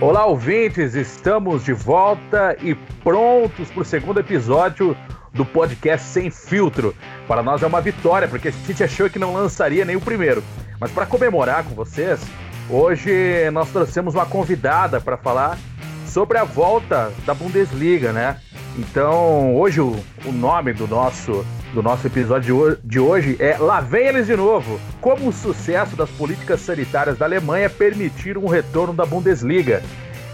Olá, ouvintes, estamos de volta e prontos para o segundo episódio do podcast Sem Filtro. Para nós é uma vitória, porque a gente achou que não lançaria nem o primeiro. Mas para comemorar com vocês, hoje nós trouxemos uma convidada para falar sobre a volta da Bundesliga, né? Então, hoje o, o nome do nosso do nosso episódio de hoje é Lá vem eles de novo. Como o sucesso das políticas sanitárias da Alemanha permitiram o retorno da Bundesliga.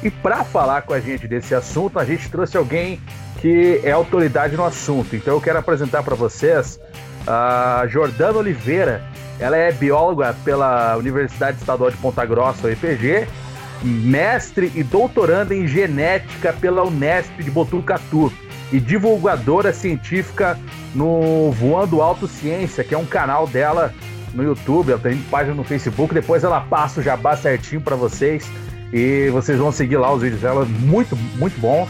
E para falar com a gente desse assunto, a gente trouxe alguém que é autoridade no assunto. Então eu quero apresentar para vocês a Jordana Oliveira. Ela é bióloga pela Universidade Estadual de Ponta Grossa, UEPG, mestre e doutoranda em genética pela Unesp de Botucatu e divulgadora científica no Voando Alto Ciência, que é um canal dela no YouTube, ela tem página no Facebook, depois ela passa o jabá certinho para vocês e vocês vão seguir lá os vídeos dela, muito, muito bons,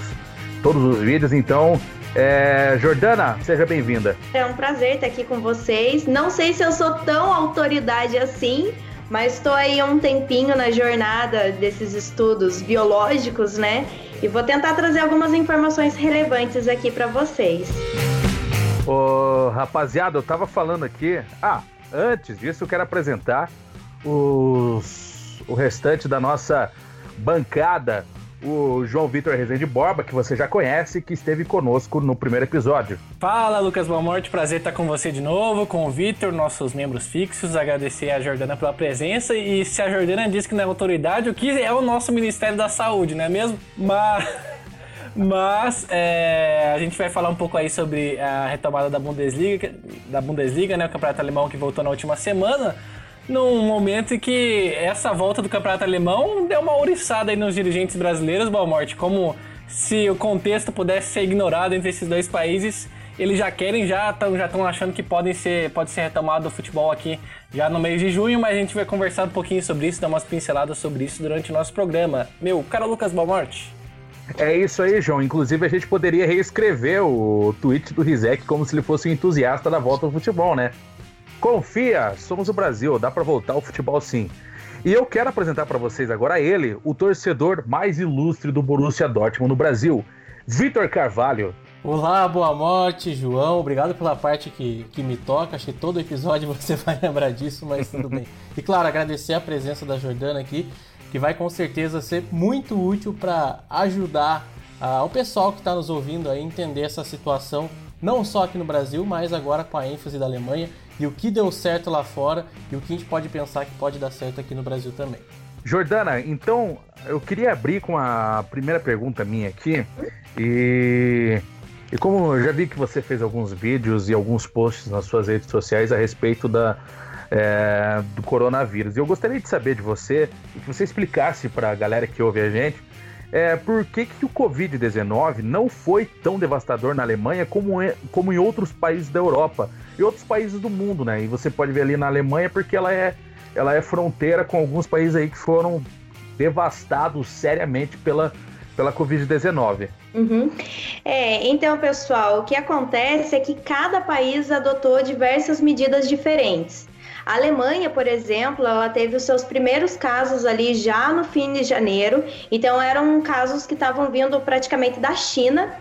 todos os vídeos, então é, Jordana, seja bem-vinda. É um prazer estar aqui com vocês. Não sei se eu sou tão autoridade assim, mas estou aí um tempinho na jornada desses estudos biológicos, né? E vou tentar trazer algumas informações relevantes aqui para vocês. Ô, rapaziada, eu tava falando aqui. Ah, antes disso, eu quero apresentar os, o restante da nossa bancada. O João Vitor Rezende Borba, que você já conhece, que esteve conosco no primeiro episódio. Fala, Lucas Balmorte, prazer estar com você de novo, com o Vitor, nossos membros fixos. Agradecer a Jordana pela presença. E se a Jordana diz que não é autoridade, o que é o nosso Ministério da Saúde, não é mesmo? Mas. Mas é, a gente vai falar um pouco aí sobre a retomada da Bundesliga, da Bundesliga, né, o campeonato alemão que voltou na última semana, num momento em que essa volta do campeonato alemão deu uma ouriçada aí nos dirigentes brasileiros, Balmorte, como se o contexto pudesse ser ignorado entre esses dois países, eles já querem, já estão já achando que podem ser, pode ser retomado o futebol aqui já no mês de junho, mas a gente vai conversar um pouquinho sobre isso, dar umas pinceladas sobre isso durante o nosso programa. Meu, cara Lucas Balmorte. É isso aí, João. Inclusive, a gente poderia reescrever o tweet do Rizek como se ele fosse um entusiasta da volta ao futebol, né? Confia, somos o Brasil, dá para voltar ao futebol sim. E eu quero apresentar para vocês agora ele, o torcedor mais ilustre do Borussia Dortmund no Brasil, Vitor Carvalho. Olá, boa morte, João. Obrigado pela parte que, que me toca. Acho que todo episódio você vai lembrar disso, mas tudo bem. E claro, agradecer a presença da Jordana aqui que vai com certeza ser muito útil para ajudar uh, o pessoal que está nos ouvindo a entender essa situação, não só aqui no Brasil, mas agora com a ênfase da Alemanha e o que deu certo lá fora e o que a gente pode pensar que pode dar certo aqui no Brasil também. Jordana, então eu queria abrir com a primeira pergunta minha aqui e e como eu já vi que você fez alguns vídeos e alguns posts nas suas redes sociais a respeito da, é, do coronavírus. Eu gostaria de saber de você, que você explicasse para a galera que ouve a gente, é, por que, que o Covid-19 não foi tão devastador na Alemanha como, é, como em outros países da Europa e outros países do mundo, né? E você pode ver ali na Alemanha porque ela é, ela é fronteira com alguns países aí que foram devastados seriamente pela, pela Covid-19. Uhum. É, então, pessoal, o que acontece é que cada país adotou diversas medidas diferentes. A Alemanha, por exemplo, ela teve os seus primeiros casos ali já no fim de janeiro, então eram casos que estavam vindo praticamente da China.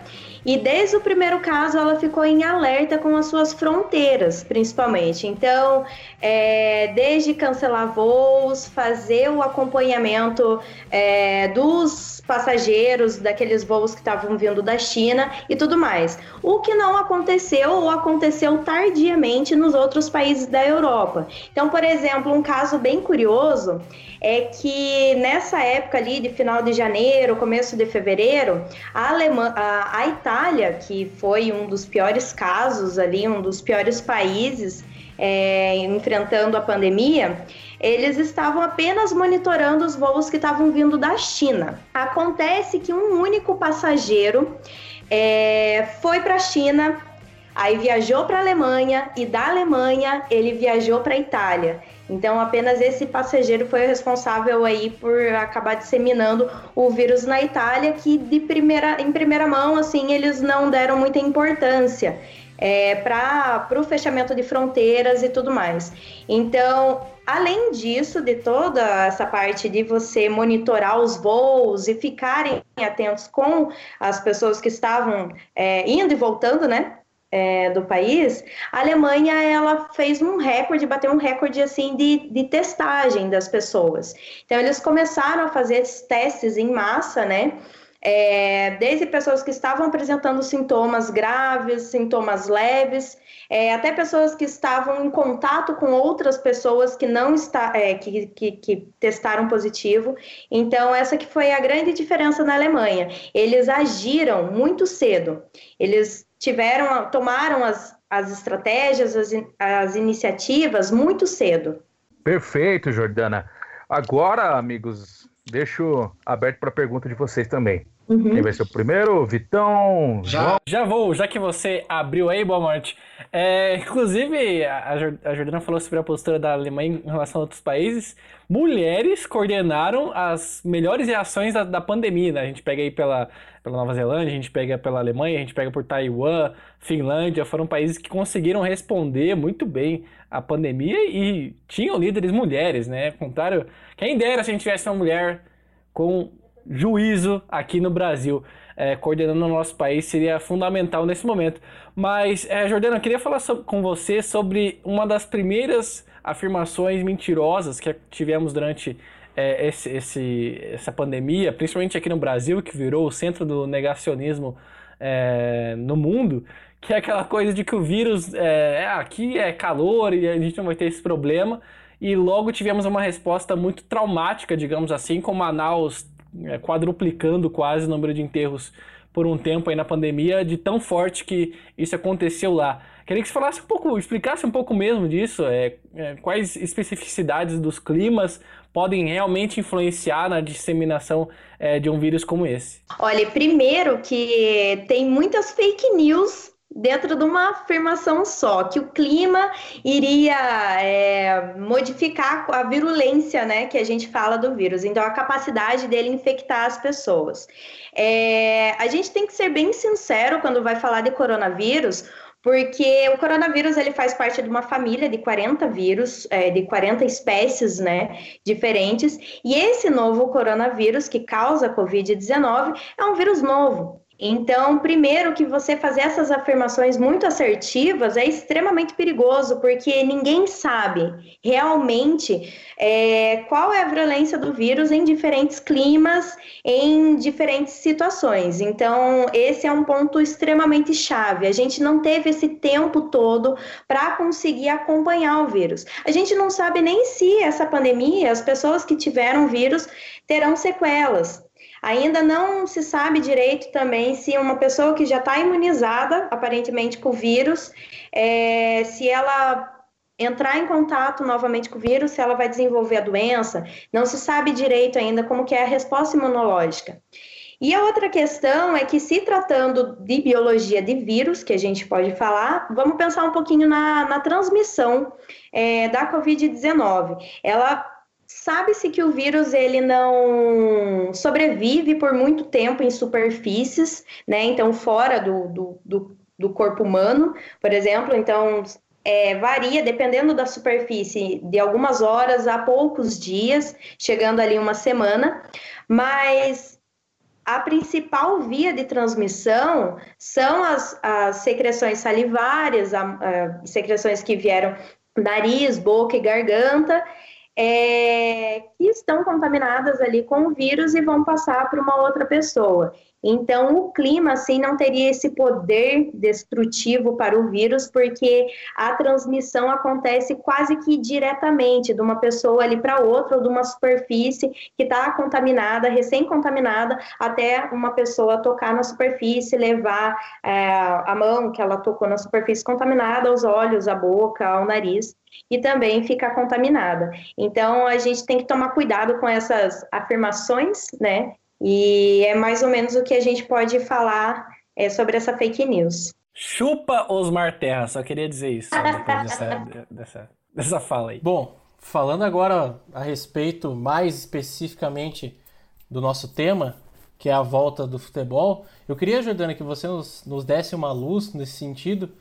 E desde o primeiro caso, ela ficou em alerta com as suas fronteiras, principalmente. Então, é, desde cancelar voos, fazer o acompanhamento é, dos passageiros daqueles voos que estavam vindo da China e tudo mais. O que não aconteceu ou aconteceu tardiamente nos outros países da Europa. Então, por exemplo, um caso bem curioso é que nessa época ali de final de janeiro, começo de fevereiro, a, Alemanha, a, a Itália, que foi um dos piores casos ali, um dos piores países é, enfrentando a pandemia, eles estavam apenas monitorando os voos que estavam vindo da China. Acontece que um único passageiro é, foi para a China, aí viajou para a Alemanha e da Alemanha ele viajou para a Itália. Então, apenas esse passageiro foi o responsável aí por acabar disseminando o vírus na Itália, que de primeira, em primeira mão, assim, eles não deram muita importância é, para o fechamento de fronteiras e tudo mais. Então, além disso, de toda essa parte de você monitorar os voos e ficarem atentos com as pessoas que estavam é, indo e voltando, né? É, do país, a Alemanha ela fez um recorde, bateu um recorde assim de, de testagem das pessoas. Então eles começaram a fazer testes em massa, né? É, desde pessoas que estavam apresentando sintomas graves, sintomas leves, é, até pessoas que estavam em contato com outras pessoas que não está, é, que, que, que, testaram positivo. Então, essa que foi a grande diferença na Alemanha. Eles agiram muito cedo. Eles tiveram, tomaram as, as estratégias, as, as iniciativas muito cedo. Perfeito, Jordana. Agora, amigos, deixo aberto para a pergunta de vocês também. Uhum. Quem vai ser o primeiro? Vitão? Já, já vou, já que você abriu aí, boa morte. É, inclusive, a, a Jordana falou sobre a postura da Alemanha em relação a outros países. Mulheres coordenaram as melhores reações da, da pandemia, né? A gente pega aí pela, pela Nova Zelândia, a gente pega pela Alemanha, a gente pega por Taiwan, Finlândia, foram países que conseguiram responder muito bem à pandemia e tinham líderes mulheres, né? Contrário, quem dera se a gente tivesse uma mulher com juízo aqui no Brasil, é, coordenando o nosso país, seria fundamental nesse momento. Mas, é, Jordana, eu queria falar com você sobre uma das primeiras afirmações mentirosas que tivemos durante é, esse, esse, essa pandemia, principalmente aqui no Brasil, que virou o centro do negacionismo é, no mundo, que é aquela coisa de que o vírus é, é, aqui é calor e a gente não vai ter esse problema. E logo tivemos uma resposta muito traumática, digamos assim, com Manaus quadruplicando quase o número de enterros por um tempo aí na pandemia, de tão forte que isso aconteceu lá. Queria que você falasse um pouco, explicasse um pouco mesmo disso, é, é, quais especificidades dos climas podem realmente influenciar na disseminação é, de um vírus como esse? Olha, primeiro que tem muitas fake news dentro de uma afirmação só, que o clima iria é, modificar a virulência, né, que a gente fala do vírus, então a capacidade dele infectar as pessoas. É, a gente tem que ser bem sincero quando vai falar de coronavírus, porque o coronavírus ele faz parte de uma família de 40 vírus, é, de 40 espécies né, diferentes, e esse novo coronavírus que causa a Covid-19 é um vírus novo. Então, primeiro que você fazer essas afirmações muito assertivas é extremamente perigoso, porque ninguém sabe realmente é, qual é a violência do vírus em diferentes climas, em diferentes situações. Então, esse é um ponto extremamente chave. A gente não teve esse tempo todo para conseguir acompanhar o vírus. A gente não sabe nem se essa pandemia, as pessoas que tiveram vírus, terão sequelas. Ainda não se sabe direito também se uma pessoa que já está imunizada, aparentemente com o vírus, é, se ela entrar em contato novamente com o vírus, se ela vai desenvolver a doença, não se sabe direito ainda como que é a resposta imunológica. E a outra questão é que, se tratando de biologia de vírus, que a gente pode falar, vamos pensar um pouquinho na, na transmissão é, da Covid-19. Ela Sabe-se que o vírus ele não sobrevive por muito tempo em superfícies, né? Então, fora do, do, do, do corpo humano, por exemplo. Então, é, varia dependendo da superfície, de algumas horas a poucos dias, chegando ali uma semana. Mas a principal via de transmissão são as, as secreções salivárias, a, a, secreções que vieram nariz, boca e garganta, é, que estão contaminadas ali com o vírus e vão passar para uma outra pessoa. Então, o clima, assim, não teria esse poder destrutivo para o vírus, porque a transmissão acontece quase que diretamente de uma pessoa ali para outra, ou de uma superfície que está contaminada, recém-contaminada, até uma pessoa tocar na superfície, levar é, a mão que ela tocou na superfície contaminada aos olhos, à boca, ao nariz e também ficar contaminada. Então, a gente tem que tomar cuidado com essas afirmações, né? E é mais ou menos o que a gente pode falar é, sobre essa fake news. Chupa Osmar Terra, só queria dizer isso depois dessa, dessa, dessa fala aí. Bom, falando agora a respeito mais especificamente do nosso tema, que é a volta do futebol, eu queria, Jordana, que você nos, nos desse uma luz nesse sentido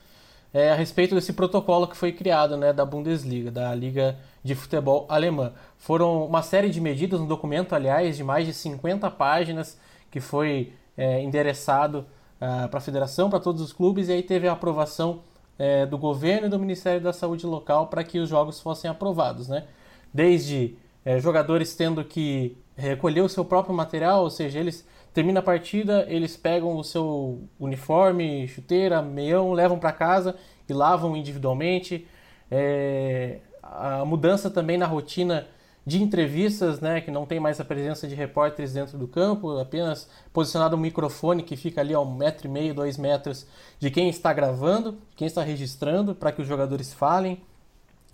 é, a respeito desse protocolo que foi criado né, da Bundesliga, da Liga de Futebol Alemã. Foram uma série de medidas, um documento, aliás, de mais de 50 páginas, que foi é, endereçado uh, para a federação, para todos os clubes, e aí teve a aprovação é, do governo e do Ministério da Saúde local para que os jogos fossem aprovados. Né? Desde é, jogadores tendo que recolher o seu próprio material, ou seja, eles termina a partida, eles pegam o seu uniforme, chuteira, meião, levam para casa e lavam individualmente. É, a mudança também na rotina de entrevistas, né, que não tem mais a presença de repórteres dentro do campo, apenas posicionado um microfone que fica ali a um metro e meio, dois metros de quem está gravando, quem está registrando, para que os jogadores falem.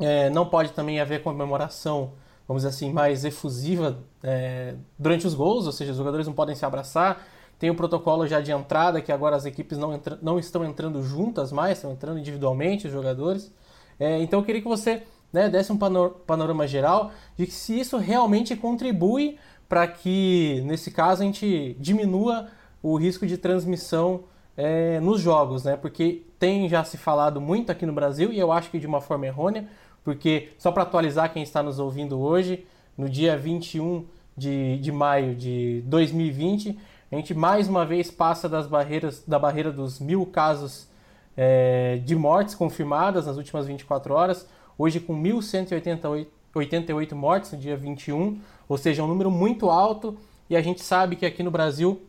É, não pode também haver comemoração, vamos dizer assim, mais efusiva é, durante os gols, ou seja, os jogadores não podem se abraçar. Tem o protocolo já de entrada, que agora as equipes não, entra, não estão entrando juntas mais, estão entrando individualmente os jogadores. É, então eu queria que você né, desse um panorama geral de que se isso realmente contribui para que, nesse caso, a gente diminua o risco de transmissão é, nos jogos, né? Porque tem já se falado muito aqui no Brasil e eu acho que de uma forma errônea, porque só para atualizar quem está nos ouvindo hoje, no dia 21 de, de maio de 2020, a gente mais uma vez passa das barreiras, da barreira dos mil casos é, de mortes confirmadas nas últimas 24 horas hoje com 1.188 mortes no dia 21, ou seja, um número muito alto, e a gente sabe que aqui no Brasil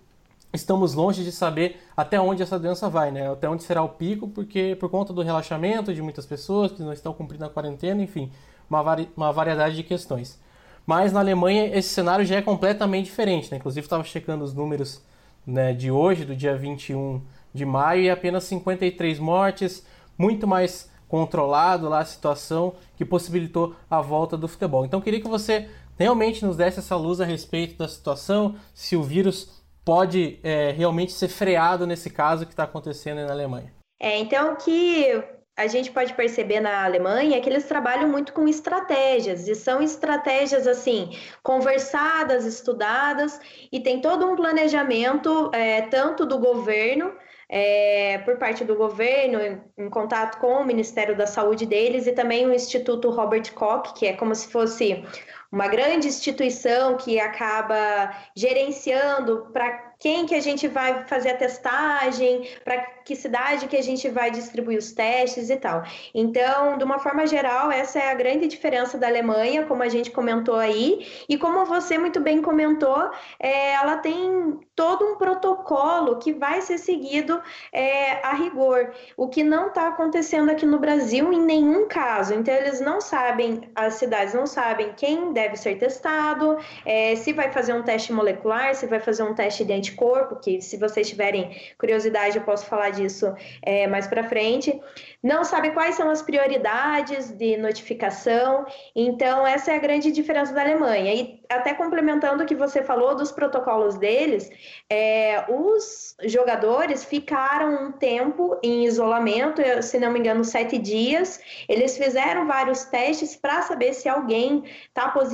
estamos longe de saber até onde essa doença vai, né? Até onde será o pico, porque por conta do relaxamento de muitas pessoas que não estão cumprindo a quarentena, enfim, uma, vari uma variedade de questões. Mas na Alemanha esse cenário já é completamente diferente, né? Inclusive estava checando os números né, de hoje, do dia 21 de maio, e apenas 53 mortes, muito mais controlado lá a situação que possibilitou a volta do futebol. Então queria que você realmente nos desse essa luz a respeito da situação, se o vírus pode é, realmente ser freado nesse caso que está acontecendo na Alemanha. É, então que a gente pode perceber na Alemanha é que eles trabalham muito com estratégias, e são estratégias assim, conversadas, estudadas, e tem todo um planejamento, é, tanto do governo é, por parte do governo, em, em, contato com o Ministério da Saúde deles e também o Instituto Robert Koch, que é como se fosse uma grande instituição que acaba gerenciando para quem que a gente vai fazer a testagem, para que cidade que a gente vai distribuir os testes e tal. Então, de uma forma geral, essa é a grande diferença da Alemanha, como a gente comentou aí, e como você muito bem comentou, é, ela tem todo um protocolo que vai ser seguido é, a rigor, o que não está acontecendo aqui no Brasil em nenhum caso. Então, eles não sabem, as cidades não sabem quem deve ser testado, é, se vai fazer um teste molecular, se vai fazer um teste de anticorpo, que se vocês tiverem curiosidade eu posso falar disso é, mais para frente. Não sabe quais são as prioridades de notificação, então essa é a grande diferença da Alemanha. E até complementando o que você falou dos protocolos deles, é, os jogadores ficaram um tempo em isolamento, se não me engano, sete dias. Eles fizeram vários testes para saber se alguém está positivo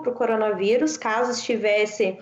para o coronavírus, caso estivesse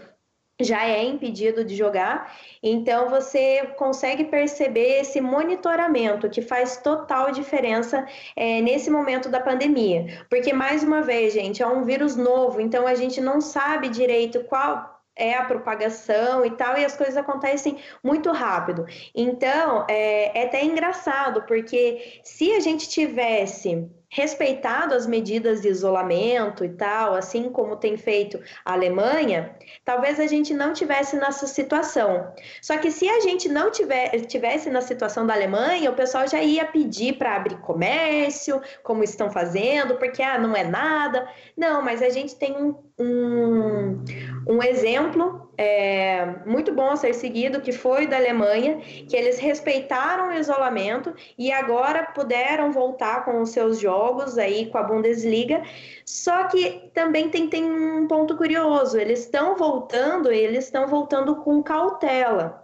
já é impedido de jogar. Então você consegue perceber esse monitoramento que faz total diferença é, nesse momento da pandemia. Porque, mais uma vez, gente, é um vírus novo, então a gente não sabe direito qual é a propagação e tal, e as coisas acontecem muito rápido. Então, é, é até engraçado, porque se a gente tivesse respeitado as medidas de isolamento e tal, assim como tem feito a Alemanha, talvez a gente não tivesse nessa situação. Só que se a gente não tiver, tivesse na situação da Alemanha, o pessoal já ia pedir para abrir comércio, como estão fazendo, porque ah, não é nada. Não, mas a gente tem um, um, um exemplo é, muito bom a ser seguido, que foi da Alemanha, que eles respeitaram o isolamento e agora puderam voltar com os seus jogos aí com a Bundesliga. Só que também tem, tem um ponto curioso: eles estão voltando, eles estão voltando com cautela.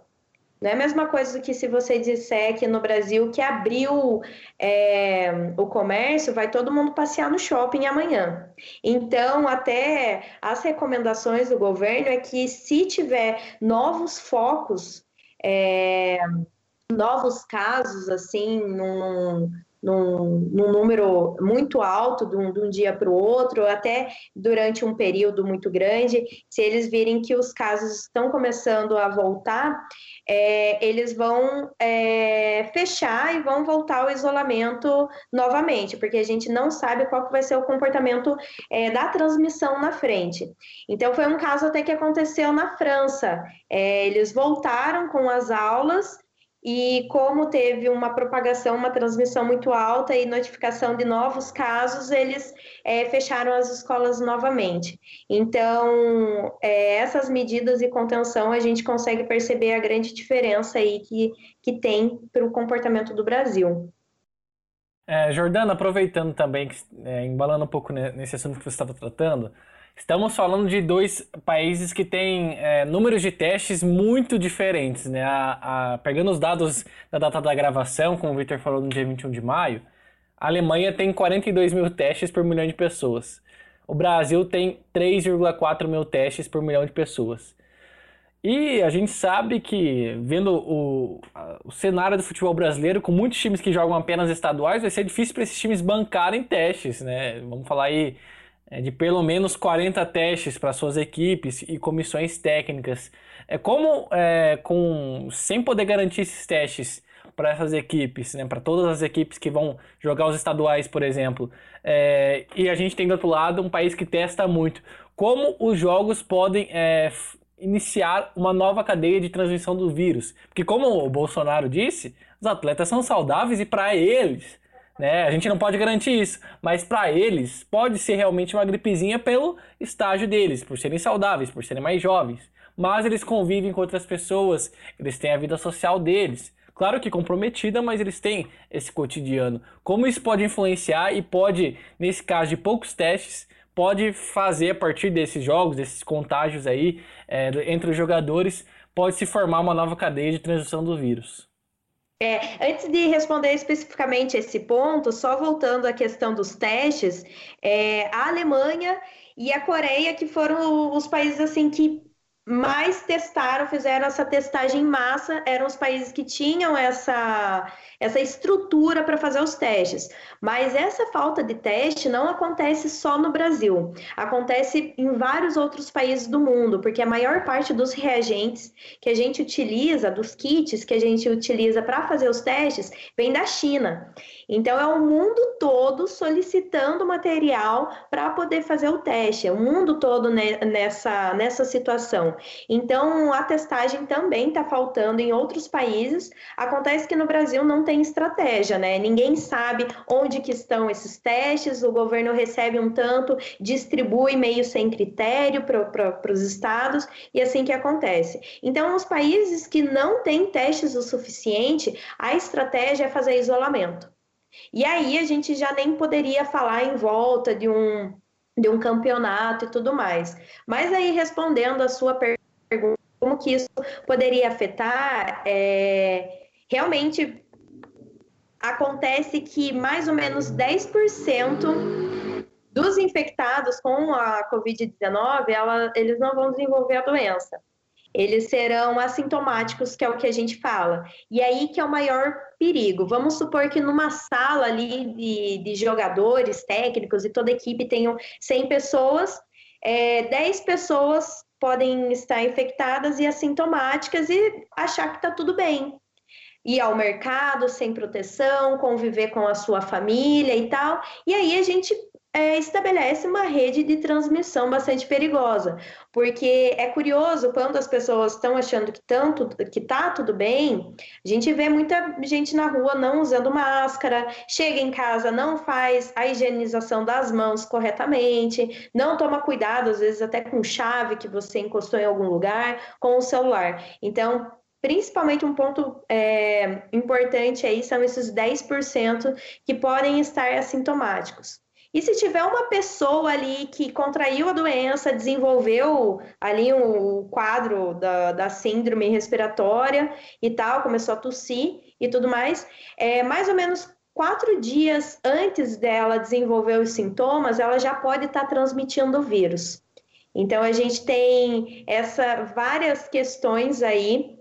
Não é a mesma coisa do que se você disser que no Brasil que abriu é, o comércio, vai todo mundo passear no shopping amanhã. Então, até as recomendações do governo é que se tiver novos focos, é, novos casos, assim, num, num, num número muito alto de um, de um dia para o outro, até durante um período muito grande, se eles virem que os casos estão começando a voltar, é, eles vão é, fechar e vão voltar ao isolamento novamente, porque a gente não sabe qual que vai ser o comportamento é, da transmissão na frente. Então, foi um caso até que aconteceu na França. É, eles voltaram com as aulas e como teve uma propagação, uma transmissão muito alta e notificação de novos casos, eles é, fecharam as escolas novamente. Então, é, essas medidas de contenção, a gente consegue perceber a grande diferença aí que, que tem para o comportamento do Brasil. É, Jordana, aproveitando também, é, embalando um pouco nesse assunto que você estava tratando, Estamos falando de dois países que têm é, números de testes muito diferentes, né? A, a, pegando os dados da data da gravação, como o Victor falou no dia 21 de maio, a Alemanha tem 42 mil testes por milhão de pessoas. O Brasil tem 3,4 mil testes por milhão de pessoas. E a gente sabe que, vendo o, o cenário do futebol brasileiro, com muitos times que jogam apenas estaduais, vai ser difícil para esses times bancarem testes, né? Vamos falar aí de pelo menos 40 testes para suas equipes e comissões técnicas. É como é, com sem poder garantir esses testes para essas equipes, né, para todas as equipes que vão jogar os estaduais, por exemplo. É, e a gente tem do outro lado um país que testa muito. Como os jogos podem é, iniciar uma nova cadeia de transmissão do vírus? Porque como o Bolsonaro disse, os atletas são saudáveis e para eles né? A gente não pode garantir isso, mas para eles pode ser realmente uma gripezinha pelo estágio deles, por serem saudáveis, por serem mais jovens. Mas eles convivem com outras pessoas, eles têm a vida social deles. Claro que comprometida, mas eles têm esse cotidiano. Como isso pode influenciar e pode, nesse caso de poucos testes, pode fazer a partir desses jogos, desses contágios aí é, entre os jogadores, pode se formar uma nova cadeia de transmissão do vírus. É, antes de responder especificamente esse ponto, só voltando à questão dos testes, é, a Alemanha e a Coreia que foram os países assim que mais testaram, fizeram essa testagem em massa, eram os países que tinham essa, essa estrutura para fazer os testes. Mas essa falta de teste não acontece só no Brasil, acontece em vários outros países do mundo, porque a maior parte dos reagentes que a gente utiliza, dos kits que a gente utiliza para fazer os testes, vem da China. Então é o mundo todo solicitando material para poder fazer o teste, é o mundo todo nessa, nessa situação. Então a testagem também está faltando em outros países. Acontece que no Brasil não tem estratégia, né? Ninguém sabe onde que estão esses testes, o governo recebe um tanto, distribui meio sem critério para os estados, e assim que acontece. Então, os países que não têm testes o suficiente, a estratégia é fazer isolamento. E aí a gente já nem poderia falar em volta de um, de um campeonato e tudo mais. Mas aí, respondendo a sua pergunta, como que isso poderia afetar, é, realmente acontece que mais ou menos 10% dos infectados com a Covid-19, eles não vão desenvolver a doença. Eles serão assintomáticos, que é o que a gente fala. E aí que é o maior perigo. Vamos supor que numa sala ali de, de jogadores, técnicos e toda a equipe tenham 100 pessoas, é, 10 pessoas podem estar infectadas e assintomáticas e achar que está tudo bem ir ao mercado sem proteção, conviver com a sua família e tal. E aí a gente é, estabelece uma rede de transmissão bastante perigosa, porque é curioso quando as pessoas estão achando que tanto que tá tudo bem, a gente vê muita gente na rua não usando máscara, chega em casa não faz a higienização das mãos corretamente, não toma cuidado às vezes até com chave que você encostou em algum lugar, com o celular. Então Principalmente um ponto é, importante aí são esses 10% que podem estar assintomáticos. E se tiver uma pessoa ali que contraiu a doença, desenvolveu ali o quadro da, da síndrome respiratória e tal, começou a tossir e tudo mais, é, mais ou menos quatro dias antes dela desenvolver os sintomas, ela já pode estar tá transmitindo o vírus. Então a gente tem essa várias questões aí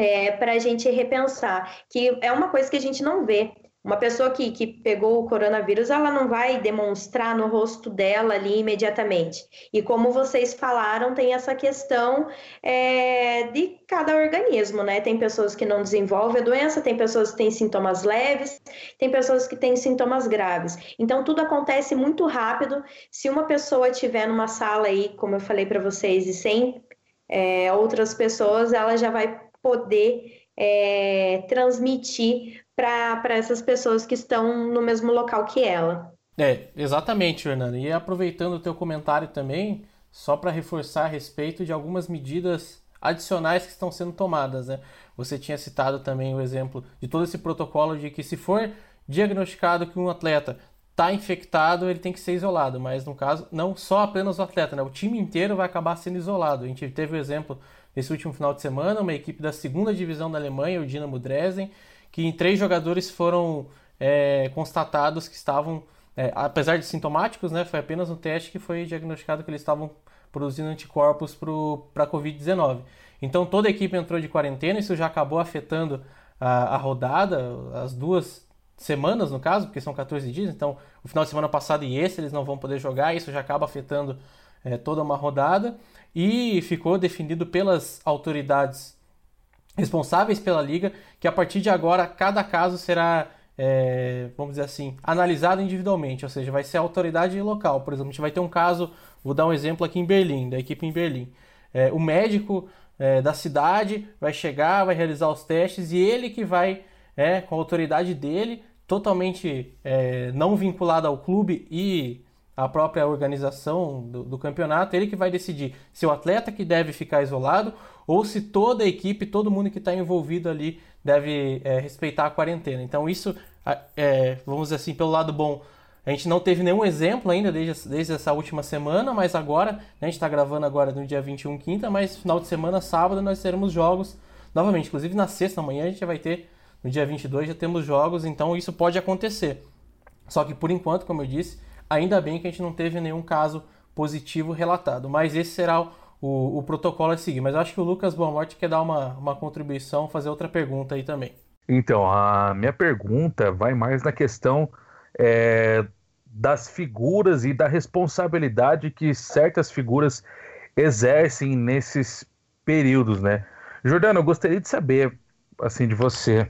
é, para a gente repensar, que é uma coisa que a gente não vê. Uma pessoa que, que pegou o coronavírus, ela não vai demonstrar no rosto dela ali imediatamente. E como vocês falaram, tem essa questão é, de cada organismo, né? Tem pessoas que não desenvolvem a doença, tem pessoas que têm sintomas leves, tem pessoas que têm sintomas graves. Então, tudo acontece muito rápido. Se uma pessoa estiver numa sala aí, como eu falei para vocês, e sem é, outras pessoas, ela já vai poder é, transmitir para essas pessoas que estão no mesmo local que ela. É, exatamente, Fernanda. E aproveitando o teu comentário também, só para reforçar a respeito de algumas medidas adicionais que estão sendo tomadas, né? Você tinha citado também o exemplo de todo esse protocolo de que se for diagnosticado que um atleta está infectado, ele tem que ser isolado, mas no caso, não só apenas o atleta, né? O time inteiro vai acabar sendo isolado. A gente teve o exemplo nesse último final de semana, uma equipe da segunda divisão da Alemanha, o Dinamo Dresden, que em três jogadores foram é, constatados que estavam, é, apesar de sintomáticos, né, foi apenas um teste que foi diagnosticado que eles estavam produzindo anticorpos para a Covid-19. Então toda a equipe entrou de quarentena, isso já acabou afetando a, a rodada, as duas semanas no caso, porque são 14 dias, então o final de semana passado e esse eles não vão poder jogar, isso já acaba afetando é, toda uma rodada e ficou definido pelas autoridades responsáveis pela liga, que a partir de agora cada caso será, é, vamos dizer assim, analisado individualmente, ou seja, vai ser a autoridade local. Por exemplo, a gente vai ter um caso, vou dar um exemplo aqui em Berlim, da equipe em Berlim. É, o médico é, da cidade vai chegar, vai realizar os testes e ele que vai, é, com a autoridade dele, totalmente é, não vinculado ao clube e a própria organização do, do, campeonato, ele que vai decidir se o atleta que deve ficar isolado ou se toda a equipe, todo mundo que está envolvido ali deve é, respeitar a quarentena. Então isso, é, vamos dizer assim, pelo lado bom, a gente não teve nenhum exemplo ainda desde, desde essa última semana, mas agora, né, a gente está gravando agora no dia 21, quinta, mas final de semana, sábado, nós teremos jogos novamente. Inclusive na sexta, amanhã, a gente vai ter, no dia 22, já temos jogos, então isso pode acontecer. Só que por enquanto, como eu disse, ainda bem que a gente não teve nenhum caso positivo relatado, mas esse será o o, o protocolo a seguir. Mas acho que o Lucas Boamorte quer dar uma, uma contribuição, fazer outra pergunta aí também. Então, a minha pergunta vai mais na questão é, das figuras e da responsabilidade que certas figuras exercem nesses períodos, né? Jordano, eu gostaria de saber, assim, de você.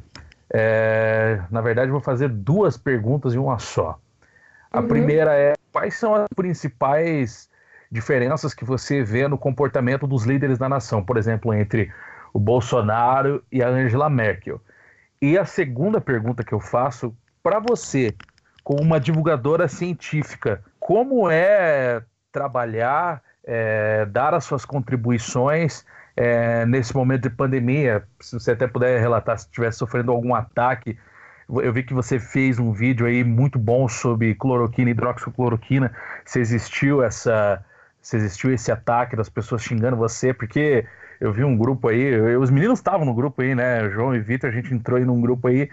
É, na verdade, vou fazer duas perguntas em uma só. A uhum. primeira é: quais são as principais diferenças que você vê no comportamento dos líderes da nação, por exemplo, entre o Bolsonaro e a Angela Merkel. E a segunda pergunta que eu faço para você, como uma divulgadora científica, como é trabalhar, é, dar as suas contribuições é, nesse momento de pandemia? Se você até puder relatar se estiver sofrendo algum ataque. Eu vi que você fez um vídeo aí muito bom sobre cloroquina e hidroxicloroquina, se existiu essa, se existiu esse ataque das pessoas xingando você, porque eu vi um grupo aí, eu, os meninos estavam no grupo aí, né? João e Vitor, a gente entrou aí num grupo aí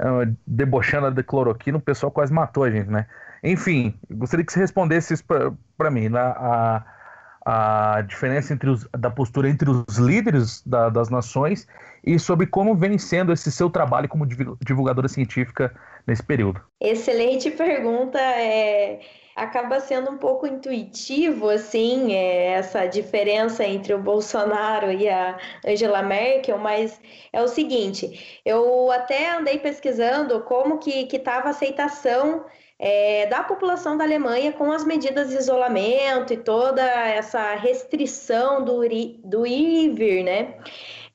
uh, debochando da cloroquina, o pessoal quase matou a gente, né? Enfim, gostaria que você respondesse isso para mim, né? a, a diferença entre os, da postura entre os líderes da, das nações e sobre como vem sendo esse seu trabalho como divulgadora científica nesse período. Excelente pergunta. É acaba sendo um pouco intuitivo, assim, é, essa diferença entre o Bolsonaro e a Angela Merkel, mas é o seguinte, eu até andei pesquisando como que estava a aceitação é, da população da Alemanha com as medidas de isolamento e toda essa restrição do, do ir né?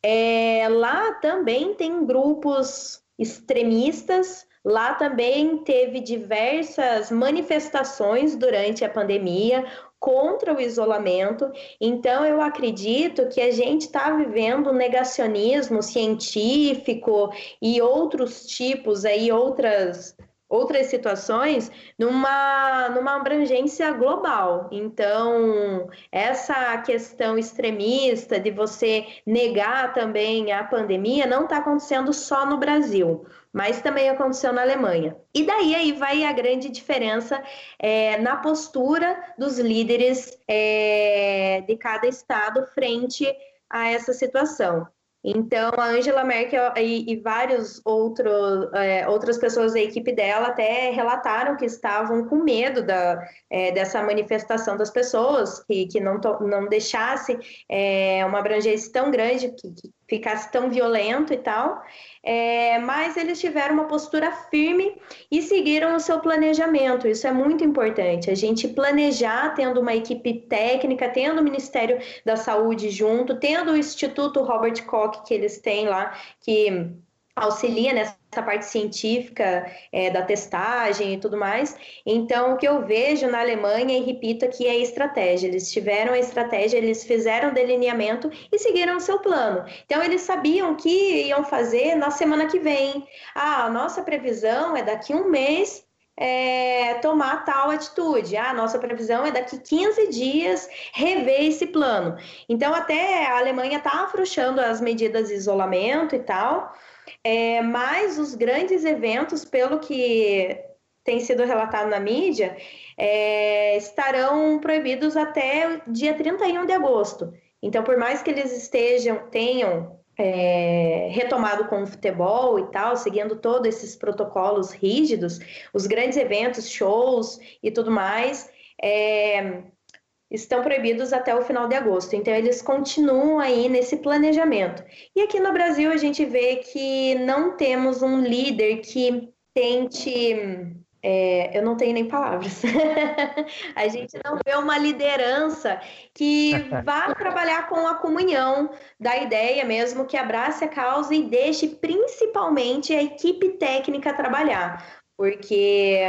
É, lá também tem grupos extremistas Lá também teve diversas manifestações durante a pandemia contra o isolamento. Então, eu acredito que a gente está vivendo um negacionismo científico e outros tipos aí, outras outras situações numa, numa abrangência global. Então, essa questão extremista de você negar também a pandemia não está acontecendo só no Brasil, mas também aconteceu na Alemanha. E daí aí vai a grande diferença é, na postura dos líderes é, de cada estado frente a essa situação. Então, a Angela Merkel e, e vários outros, é, outras pessoas da equipe dela até relataram que estavam com medo da, é, dessa manifestação das pessoas, que, que não, to, não deixasse é, uma abrangência tão grande, que, que ficasse tão violento e tal. É, mas eles tiveram uma postura firme e seguiram o seu planejamento. Isso é muito importante. A gente planejar tendo uma equipe técnica, tendo o Ministério da Saúde junto, tendo o Instituto Robert Koch que eles têm lá, que auxilia nessa parte científica é, da testagem e tudo mais. Então, o que eu vejo na Alemanha, e repito aqui, é estratégia. Eles tiveram a estratégia, eles fizeram delineamento e seguiram o seu plano. Então, eles sabiam que iam fazer na semana que vem. Ah, a nossa previsão é daqui um mês é, tomar tal atitude. Ah, nossa previsão é daqui 15 dias rever esse plano. Então, até a Alemanha está afrouxando as medidas de isolamento e tal, é, mas os grandes eventos, pelo que tem sido relatado na mídia, é, estarão proibidos até dia 31 de agosto. Então, por mais que eles estejam, tenham é, retomado com o futebol e tal, seguindo todos esses protocolos rígidos, os grandes eventos, shows e tudo mais, é, estão proibidos até o final de agosto. Então, eles continuam aí nesse planejamento. E aqui no Brasil, a gente vê que não temos um líder que tente. É, eu não tenho nem palavras. a gente não vê uma liderança que vá trabalhar com a comunhão da ideia mesmo, que abrace a causa e deixe principalmente a equipe técnica trabalhar porque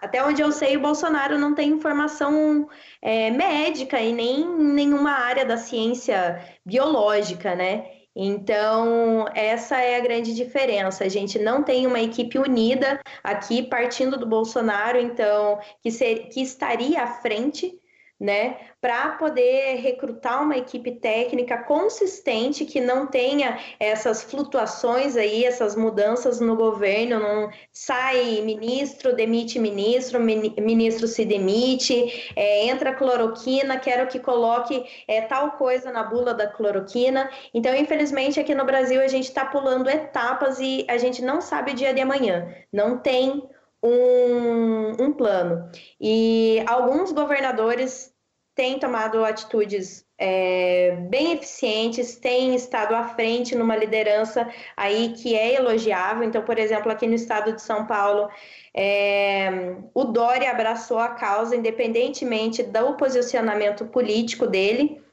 até onde eu sei, o Bolsonaro não tem informação é, médica e nem nenhuma área da ciência biológica, né? Então, essa é a grande diferença. A gente não tem uma equipe unida aqui, partindo do Bolsonaro, então, que, ser, que estaria à frente né, para poder recrutar uma equipe técnica consistente que não tenha essas flutuações aí, essas mudanças no governo, não sai ministro, demite ministro, ministro se demite, é, entra cloroquina, quero que coloque é, tal coisa na bula da cloroquina. Então, infelizmente, aqui no Brasil a gente está pulando etapas e a gente não sabe o dia de amanhã. Não tem um, um plano. E alguns governadores têm tomado atitudes é, bem eficientes, têm estado à frente numa liderança aí que é elogiável. Então, por exemplo, aqui no estado de São Paulo, é, o Dória abraçou a causa, independentemente do posicionamento político dele.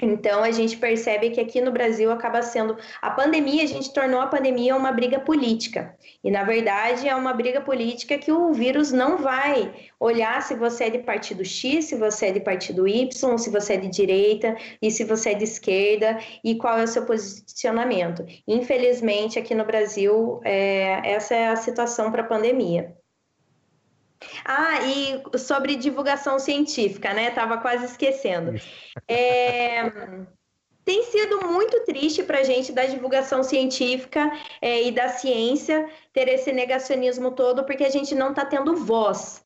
Então a gente percebe que aqui no Brasil acaba sendo a pandemia, a gente tornou a pandemia uma briga política. E na verdade é uma briga política que o vírus não vai olhar se você é de partido X, se você é de partido Y, se você é de direita e se você é de esquerda e qual é o seu posicionamento. Infelizmente aqui no Brasil é, essa é a situação para a pandemia. Ah, e sobre divulgação científica, né? Tava quase esquecendo. É, tem sido muito triste para a gente da divulgação científica é, e da ciência ter esse negacionismo todo, porque a gente não está tendo voz.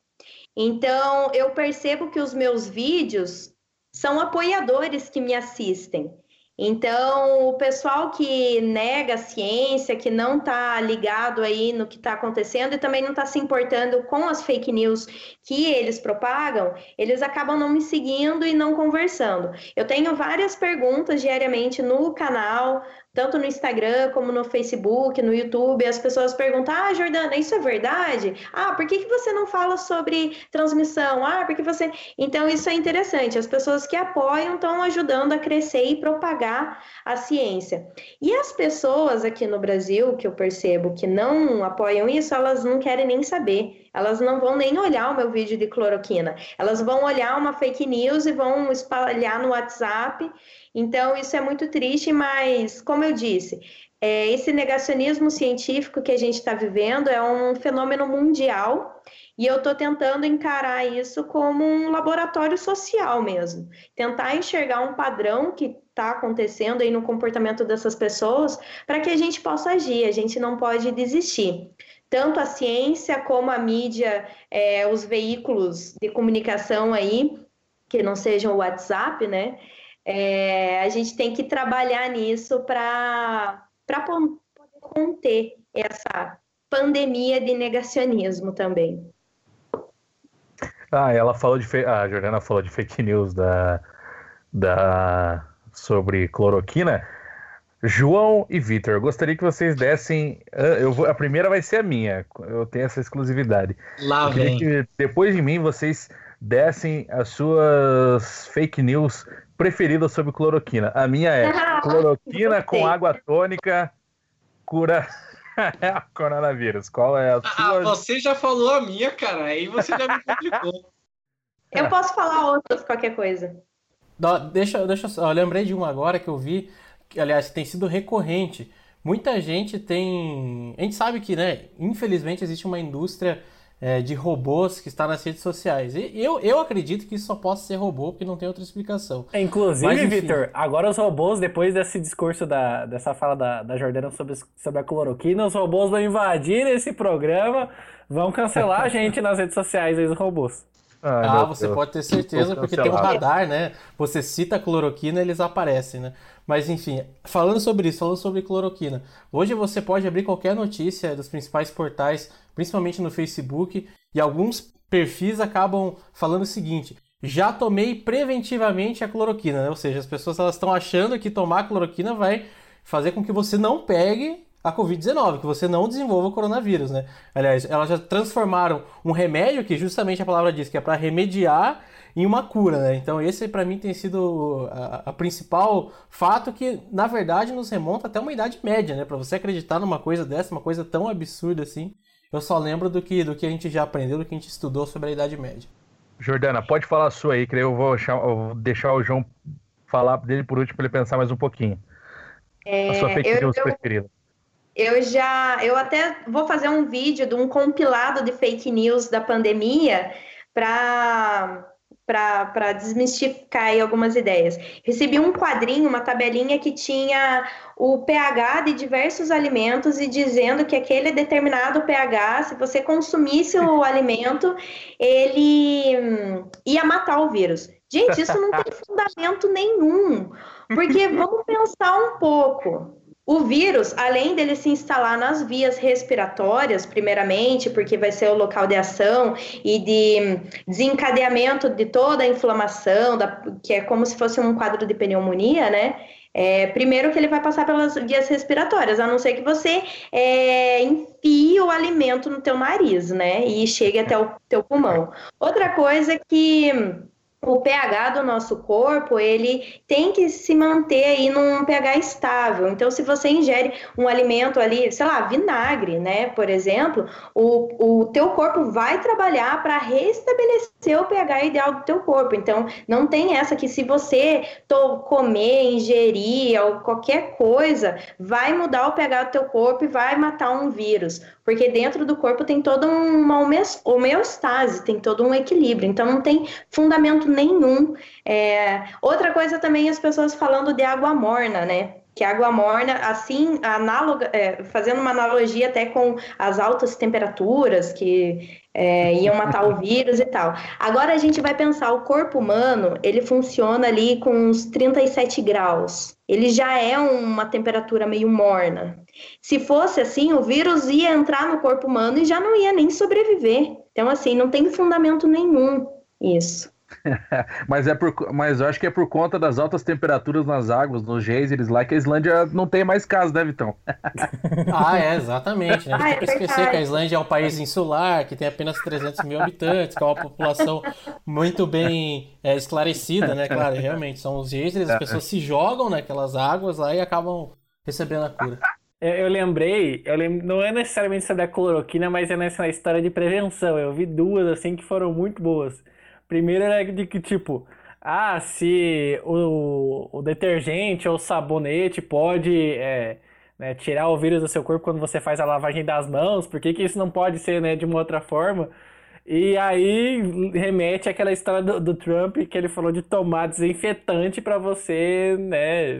Então, eu percebo que os meus vídeos são apoiadores que me assistem. Então, o pessoal que nega a ciência, que não está ligado aí no que está acontecendo e também não está se importando com as fake news que eles propagam, eles acabam não me seguindo e não conversando. Eu tenho várias perguntas diariamente no canal, tanto no Instagram como no Facebook, no YouTube, as pessoas perguntam: Ah, Jordana, isso é verdade? Ah, por que, que você não fala sobre transmissão? Ah, porque você. Então, isso é interessante. As pessoas que apoiam estão ajudando a crescer e propagar a ciência. E as pessoas aqui no Brasil, que eu percebo que não apoiam isso, elas não querem nem saber. Elas não vão nem olhar o meu vídeo de cloroquina. Elas vão olhar uma fake news e vão espalhar no WhatsApp Então, isso é muito triste, mas, como eu disse, é, esse negacionismo científico que a gente está vivendo é um fenômeno mundial e eu estou tentando encarar isso como um laboratório social mesmo. Tentar enxergar um padrão que está acontecendo aí no comportamento dessas pessoas para que a gente possa agir, a gente não pode desistir. Tanto a ciência como a mídia, é, os veículos de comunicação aí, que não sejam o WhatsApp, né? É, a gente tem que trabalhar nisso para poder conter essa pandemia de negacionismo também. Ah, ela falou de a Jordana falou de fake news da, da sobre cloroquina. João e Vitor, gostaria que vocês dessem. Eu vou, a primeira vai ser a minha. Eu tenho essa exclusividade. Lá vem. Que, depois de mim, vocês dessem as suas fake news preferida sobre cloroquina. A minha é cloroquina com água tônica cura coronavírus. Qual é a ah, sua? Ah, você já falou a minha, cara. Aí você já me complicou. Eu posso falar outras, qualquer coisa. deixa, deixa eu lembrei de uma agora que eu vi, que aliás tem sido recorrente. Muita gente tem. A gente sabe que, né, infelizmente, existe uma indústria é, de robôs que está nas redes sociais. E eu, eu acredito que isso só possa ser robô, porque não tem outra explicação. É, inclusive, Vitor, agora os robôs, depois desse discurso da, dessa fala da, da Jordana sobre, sobre a cloroquina, os robôs vão invadir esse programa, vão cancelar a gente nas redes sociais, os robôs. Ah, ah você pode ter certeza, porque tem um radar, né? Você cita a cloroquina, eles aparecem, né? Mas enfim, falando sobre isso, falando sobre cloroquina. Hoje você pode abrir qualquer notícia dos principais portais, principalmente no Facebook, e alguns perfis acabam falando o seguinte: já tomei preventivamente a cloroquina, né? Ou seja, as pessoas elas estão achando que tomar cloroquina vai fazer com que você não pegue a Covid-19, que você não desenvolva o coronavírus, né? Aliás, elas já transformaram um remédio, que justamente a palavra diz que é para remediar, em uma cura, né? Então esse para mim tem sido a, a, principal fato que, na verdade, nos remonta até uma idade média, né? Para você acreditar numa coisa dessa, uma coisa tão absurda assim, eu só lembro do que, do que a gente já aprendeu, do que a gente estudou sobre a Idade Média. Jordana, pode falar a sua aí, que eu vou, eu vou deixar o João falar dele por último para ele pensar mais um pouquinho. É, a sua fake eu, news eu... preferida. Eu já, eu até vou fazer um vídeo de um compilado de fake news da pandemia para para desmistificar aí algumas ideias. Recebi um quadrinho, uma tabelinha que tinha o pH de diversos alimentos e dizendo que aquele determinado pH, se você consumisse o alimento, ele hum, ia matar o vírus. Gente, isso não tem fundamento nenhum. Porque vamos pensar um pouco. O vírus, além dele se instalar nas vias respiratórias, primeiramente, porque vai ser o local de ação e de desencadeamento de toda a inflamação, da, que é como se fosse um quadro de pneumonia, né? É, primeiro que ele vai passar pelas vias respiratórias, a não ser que você é, enfie o alimento no teu nariz, né? E chegue até o teu pulmão. Outra coisa que o pH do nosso corpo, ele tem que se manter aí num pH estável. Então, se você ingere um alimento ali, sei lá, vinagre, né, por exemplo, o, o teu corpo vai trabalhar para restabelecer o pH ideal do teu corpo. Então, não tem essa que se você comer, ingerir qualquer coisa, vai mudar o pH do teu corpo e vai matar um vírus porque dentro do corpo tem toda uma homeostase, tem todo um equilíbrio, então não tem fundamento nenhum. É... Outra coisa também as pessoas falando de água morna, né? Que água morna, assim, análoga, é, fazendo uma analogia até com as altas temperaturas que é, iam matar o vírus e tal. Agora a gente vai pensar, o corpo humano, ele funciona ali com uns 37 graus. Ele já é uma temperatura meio morna. Se fosse assim, o vírus ia entrar no corpo humano e já não ia nem sobreviver. Então, assim, não tem fundamento nenhum isso. mas, é por, mas eu acho que é por conta das altas temperaturas nas águas, nos geysers lá, que a Islândia não tem mais casos, né, Vitão? ah, é, exatamente. Né? A gente ah, tem que é esquecer que a Islândia é um país insular, que tem apenas 300 mil habitantes, com uma população muito bem é, esclarecida, né? Claro, realmente, são os geysers, as é. pessoas se jogam naquelas águas lá e acabam recebendo a cura. Eu, eu lembrei, eu lembro, não é necessariamente sobre a cloroquina, mas é nessa história de prevenção. Eu vi duas, assim, que foram muito boas. Primeiro era de que, tipo, ah, se o, o detergente ou sabonete pode é, né, tirar o vírus do seu corpo quando você faz a lavagem das mãos, por que, que isso não pode ser né, de uma outra forma? E aí remete àquela história do, do Trump que ele falou de tomar desinfetante para você, né,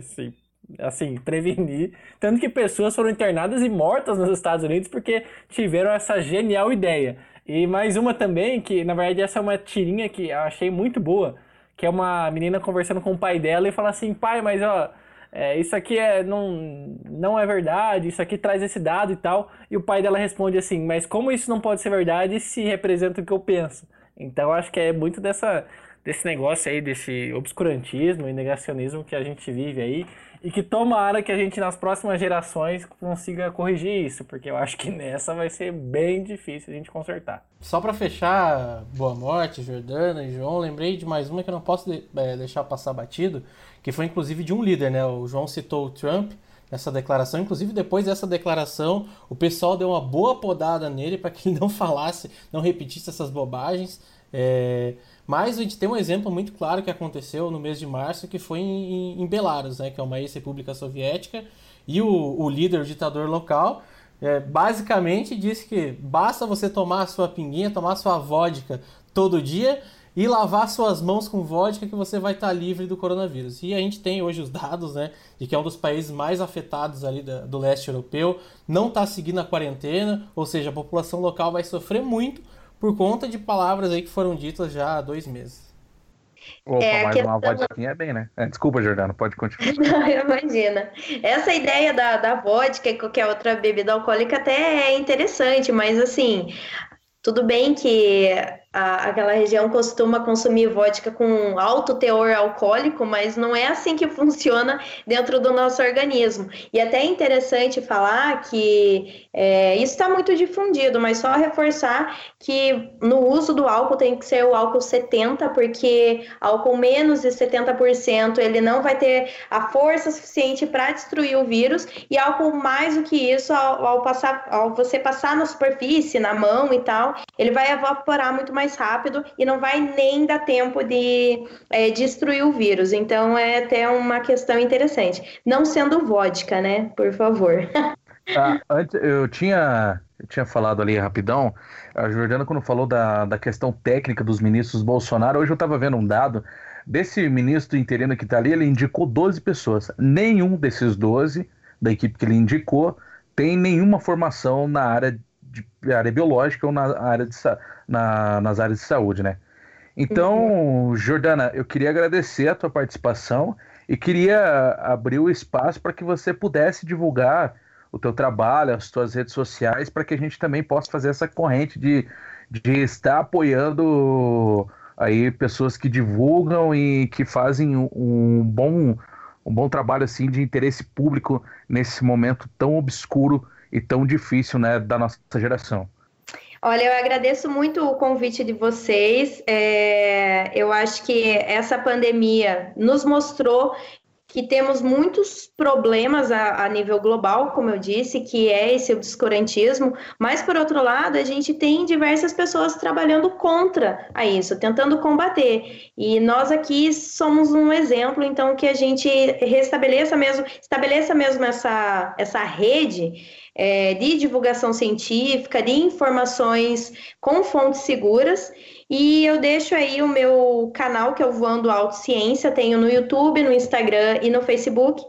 assim, prevenir. Tanto que pessoas foram internadas e mortas nos Estados Unidos porque tiveram essa genial ideia. E mais uma também, que na verdade essa é uma tirinha que eu achei muito boa, que é uma menina conversando com o pai dela e fala assim, pai, mas ó, é, isso aqui é, não, não é verdade, isso aqui traz esse dado e tal. E o pai dela responde assim, mas como isso não pode ser verdade se representa o que eu penso? Então acho que é muito dessa, desse negócio aí, desse obscurantismo e negacionismo que a gente vive aí. E que tomara que a gente nas próximas gerações consiga corrigir isso, porque eu acho que nessa vai ser bem difícil a gente consertar. Só para fechar, Boa Morte, Jordana e João, lembrei de mais uma que eu não posso de, é, deixar passar batido, que foi inclusive de um líder, né? O João citou o Trump nessa declaração. Inclusive, depois dessa declaração, o pessoal deu uma boa podada nele para que ele não falasse, não repetisse essas bobagens. É... Mas a gente tem um exemplo muito claro que aconteceu no mês de março, que foi em, em Belarus, né, que é uma ex-república soviética, e o, o líder, o ditador local, é, basicamente disse que basta você tomar a sua pinguinha, tomar a sua vodka todo dia e lavar suas mãos com vodka que você vai estar livre do coronavírus. E a gente tem hoje os dados, né, de que é um dos países mais afetados ali da, do leste europeu, não está seguindo a quarentena, ou seja, a população local vai sofrer muito por conta de palavras aí que foram ditas já há dois meses. Opa, é, mais uma vodka é bem, né? É, desculpa, Jordano, pode continuar. Não, imagina. Essa ideia da, da vodka e qualquer outra bebida alcoólica até é interessante, mas assim, tudo bem que a, aquela região costuma consumir vodka com alto teor alcoólico, mas não é assim que funciona dentro do nosso organismo. E até é interessante falar que é, isso está muito difundido, mas só reforçar que no uso do álcool tem que ser o álcool 70, porque álcool menos de 70% ele não vai ter a força suficiente para destruir o vírus, e álcool mais do que isso, ao, ao, passar, ao você passar na superfície, na mão e tal, ele vai evaporar muito mais rápido e não vai nem dar tempo de é, destruir o vírus. Então é até uma questão interessante. Não sendo vodka, né? Por favor. Ah, antes, eu tinha, eu tinha falado ali rapidão, a Jordana quando falou da, da questão técnica dos ministros Bolsonaro, hoje eu estava vendo um dado desse ministro interino que está ali, ele indicou 12 pessoas. Nenhum desses 12 da equipe que ele indicou tem nenhuma formação na área de área biológica ou na área de, na, nas áreas de saúde, né? Então, uhum. Jordana, eu queria agradecer a tua participação e queria abrir o espaço para que você pudesse divulgar o teu trabalho, as tuas redes sociais, para que a gente também possa fazer essa corrente de, de estar apoiando aí pessoas que divulgam e que fazem um bom, um bom trabalho assim de interesse público nesse momento tão obscuro e tão difícil né, da nossa geração. Olha, eu agradeço muito o convite de vocês. É, eu acho que essa pandemia nos mostrou que temos muitos problemas a, a, nível global, como eu disse, que é esse obscurantismo, mas por outro lado, a gente tem diversas pessoas trabalhando contra a isso, tentando combater. E nós aqui somos um exemplo, então, que a gente restabeleça mesmo, estabeleça mesmo essa, essa rede é, de divulgação científica, de informações com fontes seguras. E eu deixo aí o meu canal, que é o Voando Alto Ciência, tenho no YouTube, no Instagram e no Facebook.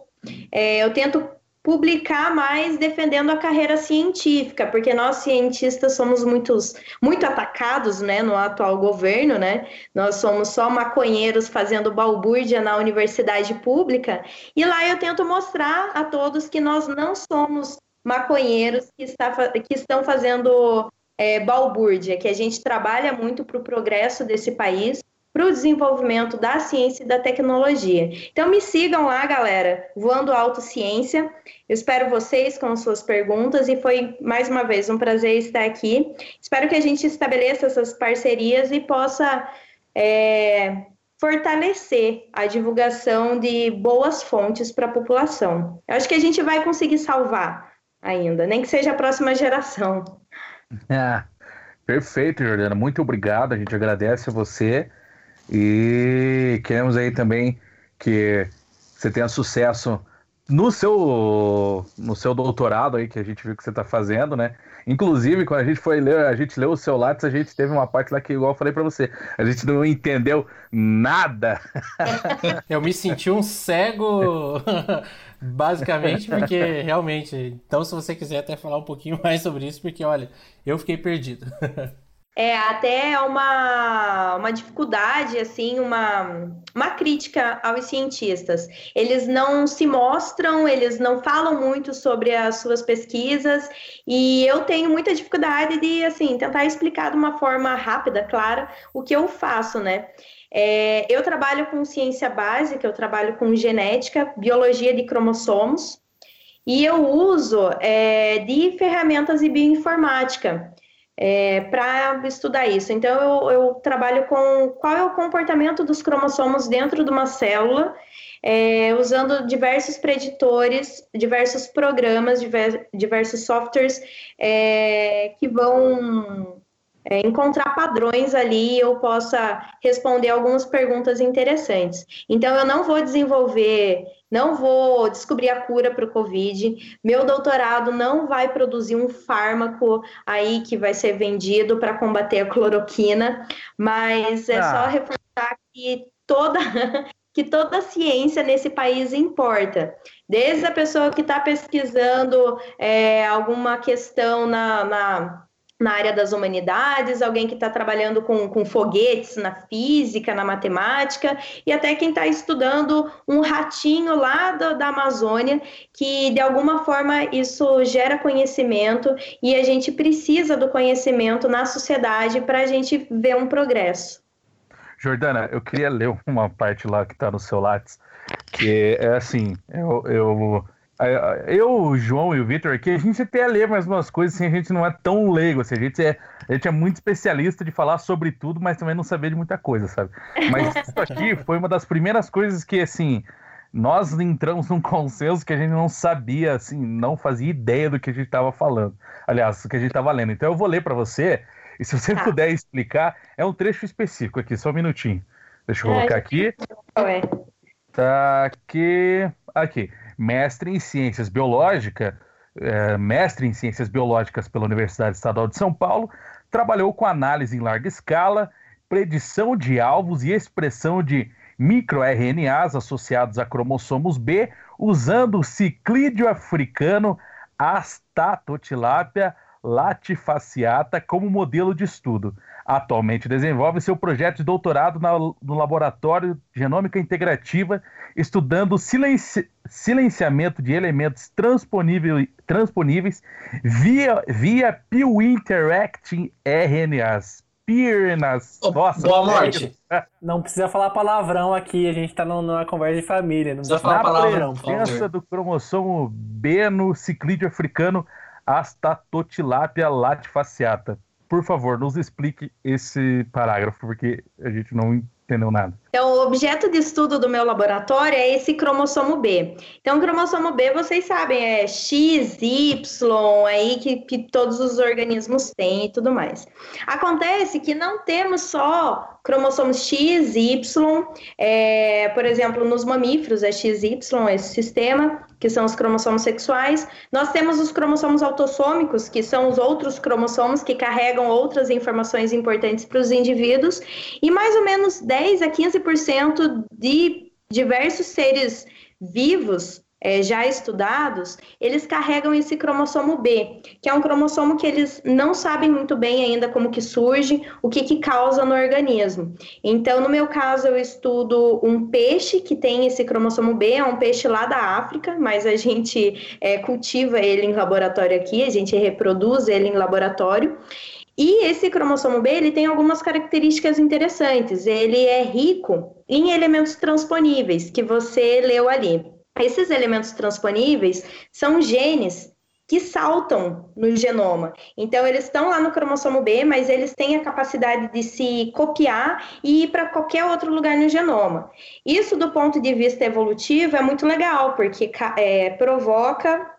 É, eu tento publicar mais defendendo a carreira científica, porque nós cientistas somos muitos, muito atacados, né, no atual governo, né? Nós somos só maconheiros fazendo balbúrdia na universidade pública, e lá eu tento mostrar a todos que nós não somos maconheiros que, está, que estão fazendo é, balbúrdia, que a gente trabalha muito para o progresso desse país, para o desenvolvimento da ciência e da tecnologia. Então me sigam lá, galera, Voando Alto Ciência. Eu espero vocês com suas perguntas e foi mais uma vez um prazer estar aqui. Espero que a gente estabeleça essas parcerias e possa é, fortalecer a divulgação de boas fontes para a população. Eu acho que a gente vai conseguir salvar ainda, nem que seja a próxima geração. Ah, perfeito, Jordana. Muito obrigado. A gente agradece a você. E queremos aí também que você tenha sucesso no seu, no seu doutorado aí, que a gente viu que você está fazendo, né? Inclusive, quando a gente foi ler, a gente leu o seu Lattes, a gente teve uma parte lá que, igual eu falei para você, a gente não entendeu nada. Eu me senti um cego, basicamente, porque realmente. Então, se você quiser até falar um pouquinho mais sobre isso, porque olha, eu fiquei perdido. É até uma, uma dificuldade, assim, uma, uma crítica aos cientistas. Eles não se mostram, eles não falam muito sobre as suas pesquisas, e eu tenho muita dificuldade de, assim, tentar explicar de uma forma rápida, clara, o que eu faço, né? É, eu trabalho com ciência básica, eu trabalho com genética, biologia de cromossomos, e eu uso é, de ferramentas de bioinformática é, para estudar isso. Então, eu, eu, trabalho com qual é o comportamento dos cromossomos dentro de uma célula, é, usando diversos preditores, diversos programas, diver, diversos softwares é, que vão é, encontrar padrões ali e eu possa responder algumas perguntas interessantes. Então, eu não vou desenvolver, não vou descobrir a cura para o Covid, meu doutorado não vai produzir um fármaco aí que vai ser vendido para combater a cloroquina, mas é ah. só reforçar que toda. que toda ciência nesse país importa. Desde a pessoa que está pesquisando é, alguma questão na, na na área das humanidades, alguém que está trabalhando com, com foguetes na física, na matemática, e até quem está estudando um ratinho lá do, da Amazônia, que de alguma forma isso gera conhecimento e a gente precisa do conhecimento na sociedade para a gente ver um progresso. Jordana, eu queria ler uma parte lá que está no seu Lattes, que é assim, eu, eu eu, o João e o Vitor aqui, a gente até lê mais umas coisas assim, a gente não é tão leigo, assim, a gente é, a gente é muito especialista de falar sobre tudo, mas também não saber de muita coisa, sabe? Mas isso aqui foi uma das primeiras coisas que, assim, nós entramos num consenso que a gente não sabia, assim, não fazia ideia do que a gente estava falando. Aliás, do que a gente estava lendo. Então eu vou ler para você, e se você tá. puder explicar, é um trecho específico aqui, só um minutinho. Deixa eu colocar aqui. Tá aqui. Aqui mestre em ciências biológicas, é, mestre em ciências biológicas pela Universidade Estadual de São Paulo, trabalhou com análise em larga escala, predição de alvos e expressão de microRNAs associados a cromossomos B, usando o ciclídeo africano Astatotilápia latifaciata como modelo de estudo. Atualmente desenvolve seu projeto de doutorado na, no Laboratório de Genômica Integrativa, estudando silenci, silenciamento de elementos transponíveis, transponíveis via, via Pew Interacting RNAs. Piernas. Nossa, Boa morte. Não precisa falar palavrão aqui, a gente está numa conversa de família. Não precisa falar palavrão. presença do cromossomo B no ciclídeo africano Astatotilápia latifaciata. Por favor, nos explique esse parágrafo, porque a gente não entendeu nada. Então, o objeto de estudo do meu laboratório é esse cromossomo B. Então, o cromossomo B, vocês sabem, é X, Y, aí que, que todos os organismos têm e tudo mais. Acontece que não temos só cromossomos X, Y, é, por exemplo, nos mamíferos é XY, esse sistema, que são os cromossomos sexuais. Nós temos os cromossomos autossômicos, que são os outros cromossomos que carregam outras informações importantes para os indivíduos, e mais ou menos 10 a 15% de diversos seres vivos é, já estudados, eles carregam esse cromossomo B, que é um cromossomo que eles não sabem muito bem ainda como que surge, o que que causa no organismo. Então, no meu caso, eu estudo um peixe que tem esse cromossomo B, é um peixe lá da África, mas a gente é, cultiva ele em laboratório aqui, a gente reproduz ele em laboratório. E esse cromossomo B ele tem algumas características interessantes. Ele é rico em elementos transponíveis que você leu ali. Esses elementos transponíveis são genes que saltam no genoma. Então, eles estão lá no cromossomo B, mas eles têm a capacidade de se copiar e ir para qualquer outro lugar no genoma. Isso, do ponto de vista evolutivo, é muito legal, porque é, provoca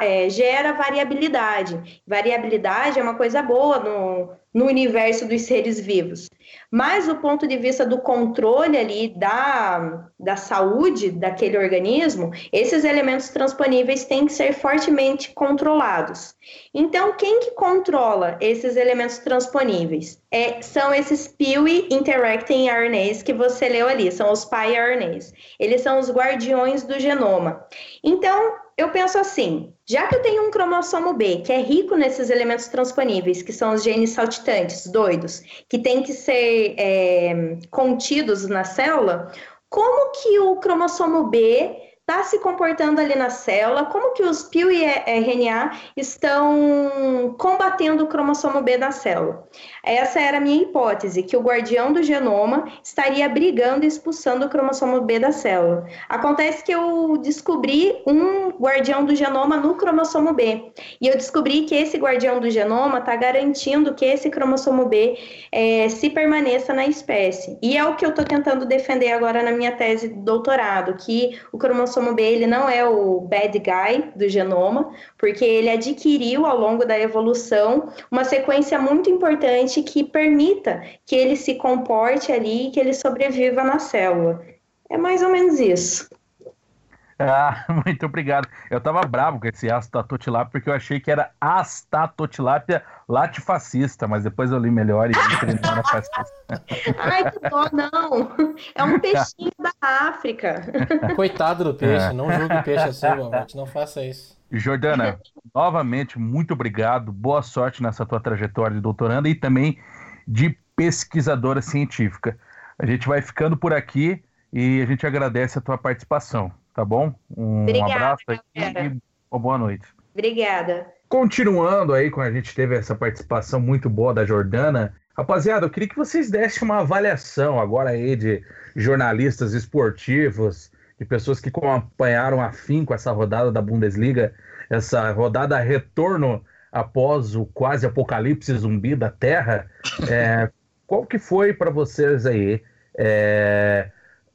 é, gera variabilidade. Variabilidade é uma coisa boa no, no universo dos seres vivos. Mas do ponto de vista do controle ali da, da saúde daquele organismo, esses elementos transponíveis têm que ser fortemente controlados. Então, quem que controla esses elementos transponíveis? É, são esses PIWI Interacting RNAs que você leu ali, são os PI-RNAs. Eles são os guardiões do genoma. Então, eu penso assim, já que eu tenho um cromossomo B que é rico nesses elementos transponíveis, que são os genes saltitantes, doidos, que tem que ser é, contidos na célula, como que o cromossomo B está se comportando ali na célula, como que os PIL e RNA estão combatendo o cromossomo B na célula. Essa era a minha hipótese, que o guardião do genoma estaria brigando e expulsando o cromossomo B da célula. Acontece que eu descobri um guardião do genoma no cromossomo B, e eu descobri que esse guardião do genoma está garantindo que esse cromossomo B é, se permaneça na espécie. E é o que eu estou tentando defender agora na minha tese de doutorado, que o cromossomo cromossomo B ele não é o bad guy do genoma, porque ele adquiriu ao longo da evolução uma sequência muito importante que permita que ele se comporte ali e que ele sobreviva na célula. É mais ou menos isso. Ah, muito obrigado. Eu tava bravo com esse astatotilápia porque eu achei que era astatotilápia latifascista, mas depois eu li melhor e vi que ele não era fascista. Ai, que dó, não. É um peixinho da África. Coitado do peixe, é. não julgue o peixe assim, Mamute, não faça isso. Jordana, novamente, muito obrigado. Boa sorte nessa tua trajetória de doutoranda e também de pesquisadora científica. A gente vai ficando por aqui e a gente agradece a tua participação tá bom? Um Obrigada, abraço aí e uma boa noite. Obrigada. Continuando aí, quando a gente teve essa participação muito boa da Jordana, rapaziada, eu queria que vocês dessem uma avaliação agora aí de jornalistas esportivos, de pessoas que acompanharam afim com essa rodada da Bundesliga, essa rodada retorno após o quase apocalipse zumbi da Terra. É, qual que foi para vocês aí? É,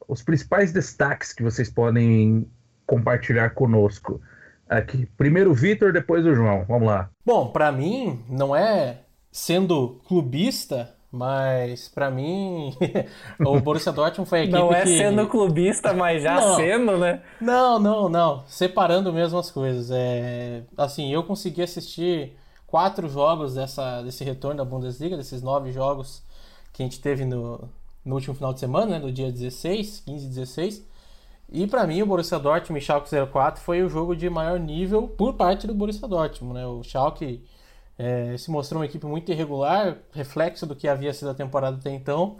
os principais destaques que vocês podem compartilhar conosco aqui. Primeiro o Vitor, depois o João. Vamos lá. Bom, para mim não é sendo clubista, mas para mim o Borussia Dortmund foi a equipe Não é que... sendo clubista, mas já não, sendo, né? Não, não, não. Separando mesmo as coisas. É assim, eu consegui assistir quatro jogos dessa desse retorno da Bundesliga, desses nove jogos que a gente teve no, no último final de semana, né, no dia 16, 15 e 16. E para mim o Borussia Dortmund e Schalke 04 foi o jogo de maior nível por parte do Borussia Dortmund, né? O Schalke é, se mostrou uma equipe muito irregular, reflexo do que havia sido a temporada até então.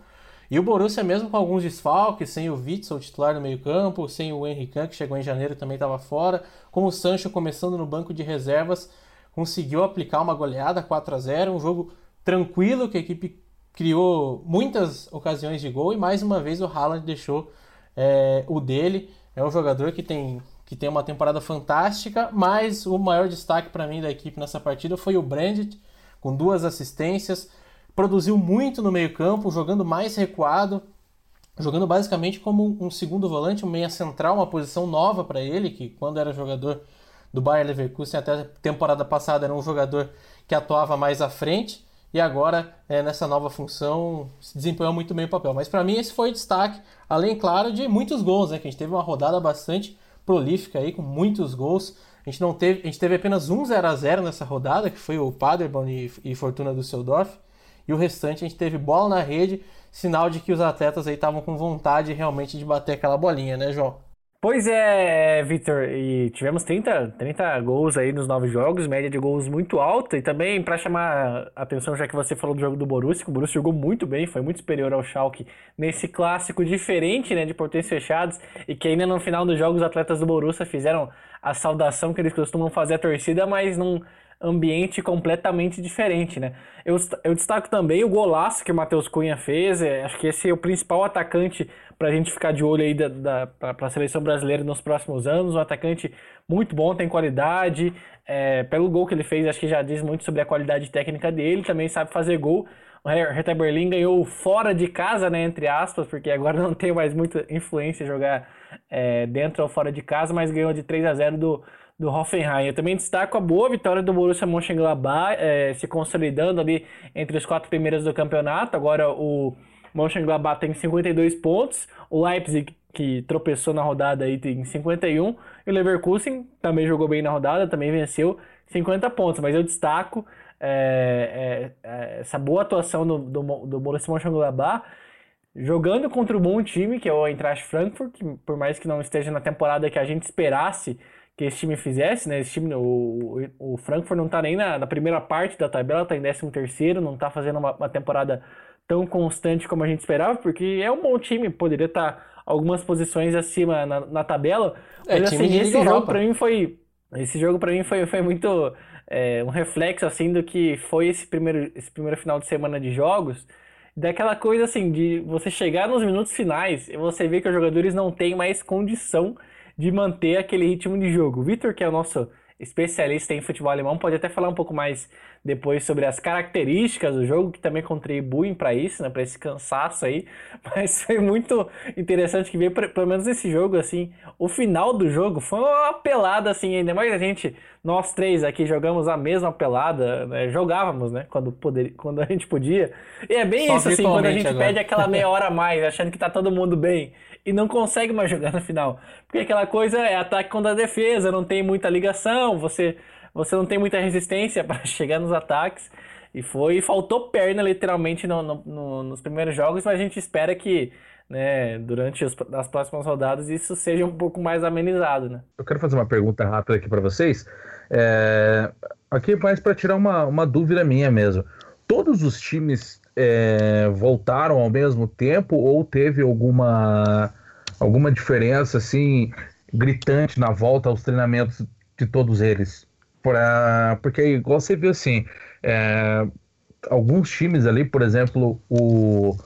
E o Borussia, mesmo com alguns desfalques, sem o Witzel, titular no meio-campo, sem o Henrique que chegou em janeiro também estava fora, com o Sancho começando no banco de reservas, conseguiu aplicar uma goleada 4 a 0 um jogo tranquilo que a equipe criou muitas ocasiões de gol e mais uma vez o Haaland deixou é, o dele. É um jogador que tem, que tem uma temporada fantástica, mas o maior destaque para mim da equipe nessa partida foi o Brandt, com duas assistências. Produziu muito no meio-campo, jogando mais recuado, jogando basicamente como um segundo volante, um meia central, uma posição nova para ele, que quando era jogador do Bayer Leverkusen até a temporada passada era um jogador que atuava mais à frente e agora é, nessa nova função se desempenhou muito bem o papel. Mas para mim esse foi o destaque, além, claro, de muitos gols, né? Que a gente teve uma rodada bastante prolífica aí, com muitos gols. A gente não teve, a gente teve apenas um 0 a 0 nessa rodada, que foi o Paderborn e, e Fortuna do Seudorf. E o restante a gente teve bola na rede, sinal de que os atletas aí estavam com vontade realmente de bater aquela bolinha, né, João? Pois é, Victor, e tivemos 30, 30 gols aí nos nove jogos, média de gols muito alta, e também para chamar a atenção, já que você falou do jogo do Borussia, o Borussia jogou muito bem, foi muito superior ao Schalke nesse clássico diferente, né, de portões fechados, e que ainda no final dos jogos os atletas do Borussia fizeram a saudação que eles costumam fazer à torcida, mas num ambiente completamente diferente, né. Eu, eu destaco também o golaço que o Matheus Cunha fez, é, acho que esse é o principal atacante para a gente ficar de olho aí da, da para a seleção brasileira nos próximos anos. Um atacante muito bom, tem qualidade. É, pelo gol que ele fez, acho que já diz muito sobre a qualidade técnica dele. Também sabe fazer gol. O Hertha Berlim ganhou fora de casa, né, entre aspas, porque agora não tem mais muita influência jogar é, dentro ou fora de casa, mas ganhou de 3 a 0 do, do Hoffenheim. Eu também destaco a boa vitória do Borussia Mönchengladbach, é, se consolidando ali entre os quatro primeiros do campeonato. Agora o Mönchengladbach tem 52 pontos, o Leipzig que tropeçou na rodada aí tem 51 e o Leverkusen também jogou bem na rodada, também venceu 50 pontos. Mas eu destaco é, é, essa boa atuação do, do, do Borussia Mönchengladbach jogando contra um bom time, que é o Eintracht Frankfurt, que por mais que não esteja na temporada que a gente esperasse que esse time fizesse, né? Esse time, o, o Frankfurt não tá nem na, na primeira parte da tabela, tá em 13 terceiro, não tá fazendo uma, uma, temporada tão constante como a gente esperava, porque é um bom time, poderia estar tá algumas posições acima na, na tabela. É, mas assim, esse jogo para mim foi. Esse jogo para mim foi, foi muito é, um reflexo assim do que foi esse primeiro, esse primeiro final de semana de jogos daquela coisa assim, de você chegar nos minutos finais e você ver que os jogadores não têm mais condição de manter aquele ritmo de jogo. O Vitor, que é o nosso especialista em futebol alemão, pode até falar um pouco mais depois sobre as características do jogo, que também contribuem para isso, né, para esse cansaço aí. Mas foi muito interessante que ver, pelo menos nesse jogo, assim, o final do jogo foi uma pelada, assim, ainda mais a gente, nós três aqui jogamos a mesma pelada, né, jogávamos, né, quando, poder, quando a gente podia. E é bem Só isso, assim, quando a gente agora. pede aquela meia hora a mais, achando que tá todo mundo bem e não consegue mais jogar no final. Porque aquela coisa é ataque contra defesa, não tem muita ligação, você, você não tem muita resistência para chegar nos ataques. E foi, faltou perna literalmente no, no, no, nos primeiros jogos, mas a gente espera que né, durante os, as próximas rodadas isso seja um pouco mais amenizado. Né? Eu quero fazer uma pergunta rápida aqui para vocês. É, aqui mais para tirar uma, uma dúvida minha mesmo. Todos os times é, voltaram ao mesmo tempo ou teve alguma, alguma diferença assim gritante na volta aos treinamentos de todos eles? Pra, porque igual você viu assim, é, alguns times ali, por exemplo, o,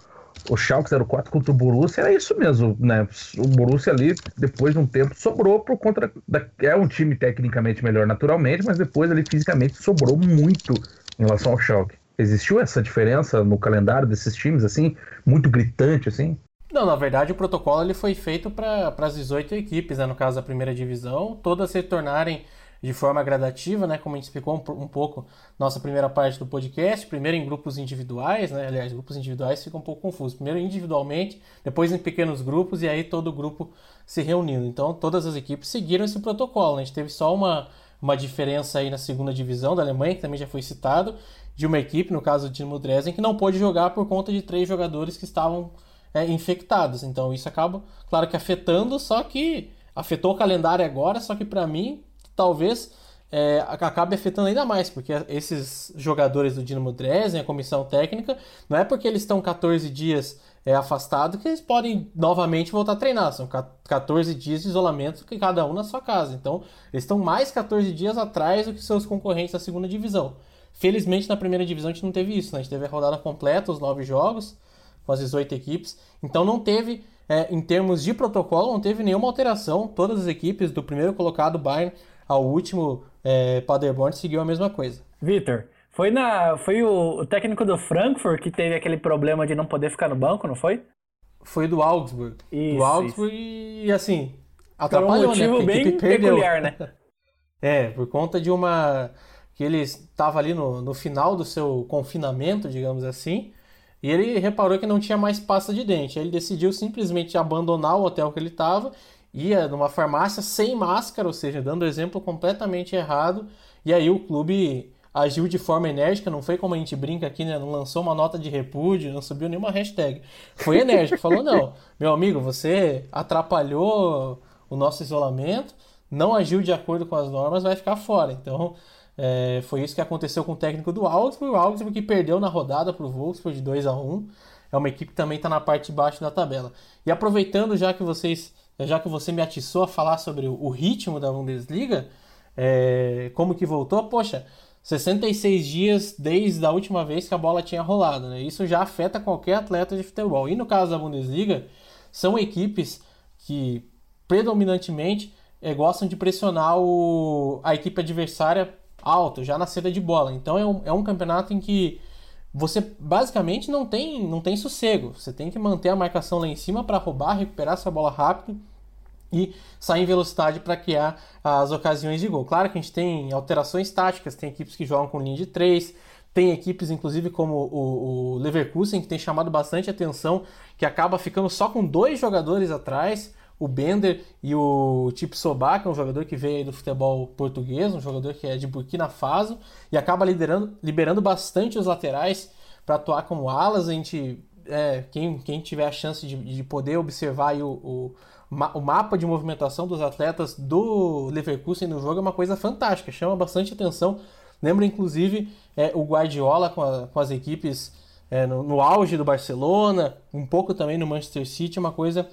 o Schalke 04 contra o Borussia era isso mesmo, né? O Borussia ali, depois de um tempo, sobrou por conta da, é um time tecnicamente melhor naturalmente, mas depois ali fisicamente sobrou muito em relação ao Schalke. Existiu essa diferença no calendário desses times, assim, muito gritante, assim? Não, na verdade o protocolo ele foi feito para as 18 equipes, né, no caso da primeira divisão, todas se tornarem de forma gradativa, né, como a gente explicou um, um, pouco nossa primeira parte do podcast, primeiro em grupos individuais, né, aliás, grupos individuais fica um pouco confuso, primeiro individualmente, depois em pequenos grupos e aí todo o grupo se reunindo. Então todas as equipes seguiram esse protocolo, né? a gente teve só uma, uma diferença aí na segunda divisão da Alemanha, que também já foi citado, de uma equipe, no caso do Dinamo Dresden, que não pôde jogar por conta de três jogadores que estavam é, infectados. Então isso acaba, claro que afetando, só que afetou o calendário agora, só que para mim, talvez é, acabe afetando ainda mais, porque esses jogadores do Dinamo Dresden, a comissão técnica, não é porque eles estão 14 dias é, afastados que eles podem novamente voltar a treinar. São 14 dias de isolamento que cada um na sua casa. Então, eles estão mais 14 dias atrás do que seus concorrentes da segunda divisão. Felizmente na primeira divisão a gente não teve isso, né? A gente teve a rodada completa, os nove jogos, com as 18 equipes. Então não teve, é, em termos de protocolo, não teve nenhuma alteração. Todas as equipes, do primeiro colocado Bayern ao último é, Paderborn, seguiu a mesma coisa. Vitor, foi, na, foi o, o técnico do Frankfurt que teve aquele problema de não poder ficar no banco, não foi? Foi do Augsburg. Isso, do Augsburg isso. e assim, atrapalhou, Por um motivo né? bem peculiar, né? é, por conta de uma que ele estava ali no, no final do seu confinamento, digamos assim, e ele reparou que não tinha mais pasta de dente. Ele decidiu simplesmente abandonar o hotel que ele estava, ia numa farmácia sem máscara, ou seja, dando exemplo completamente errado. E aí o clube agiu de forma enérgica, não foi como a gente brinca aqui, né? Não lançou uma nota de repúdio, não subiu nenhuma hashtag. Foi enérgico, falou: não, meu amigo, você atrapalhou o nosso isolamento, não agiu de acordo com as normas, vai ficar fora. Então é, foi isso que aconteceu com o técnico do Augsburg, o Augsburg que perdeu na rodada para o Wolfsburg de 2 a 1 É uma equipe que também está na parte de baixo da tabela. E aproveitando, já que vocês, já que você me atiçou a falar sobre o, ritmo da Bundesliga, é, como que voltou, poxa, 66 dias desde a última vez que a bola tinha rolado. Né? Isso já afeta qualquer atleta de futebol. E no caso da Bundesliga, são equipes que predominantemente é, gostam de pressionar o, a equipe adversária alto, já na saída de bola. Então é um, é um campeonato em que você basicamente não tem, não tem sossego. Você tem que manter a marcação lá em cima para roubar, recuperar sua bola rápido e sair em velocidade para criar as ocasiões de gol. Claro que a gente tem alterações táticas, tem equipes que jogam com linha de 3, tem equipes, inclusive, como o, o Leverkusen, que tem chamado bastante atenção, que acaba ficando só com dois jogadores atrás, o Bender e o Tip Sobá, que é um jogador que veio do futebol português, um jogador que é de Burkina Faso, e acaba liderando, liberando bastante os laterais para atuar como alas. A gente, é, quem, quem tiver a chance de, de poder observar o, o, o mapa de movimentação dos atletas do Leverkusen no jogo é uma coisa fantástica, chama bastante atenção. Lembra, inclusive, é, o Guardiola com, a, com as equipes é, no, no, auge do Barcelona, um pouco também no Manchester City, uma coisa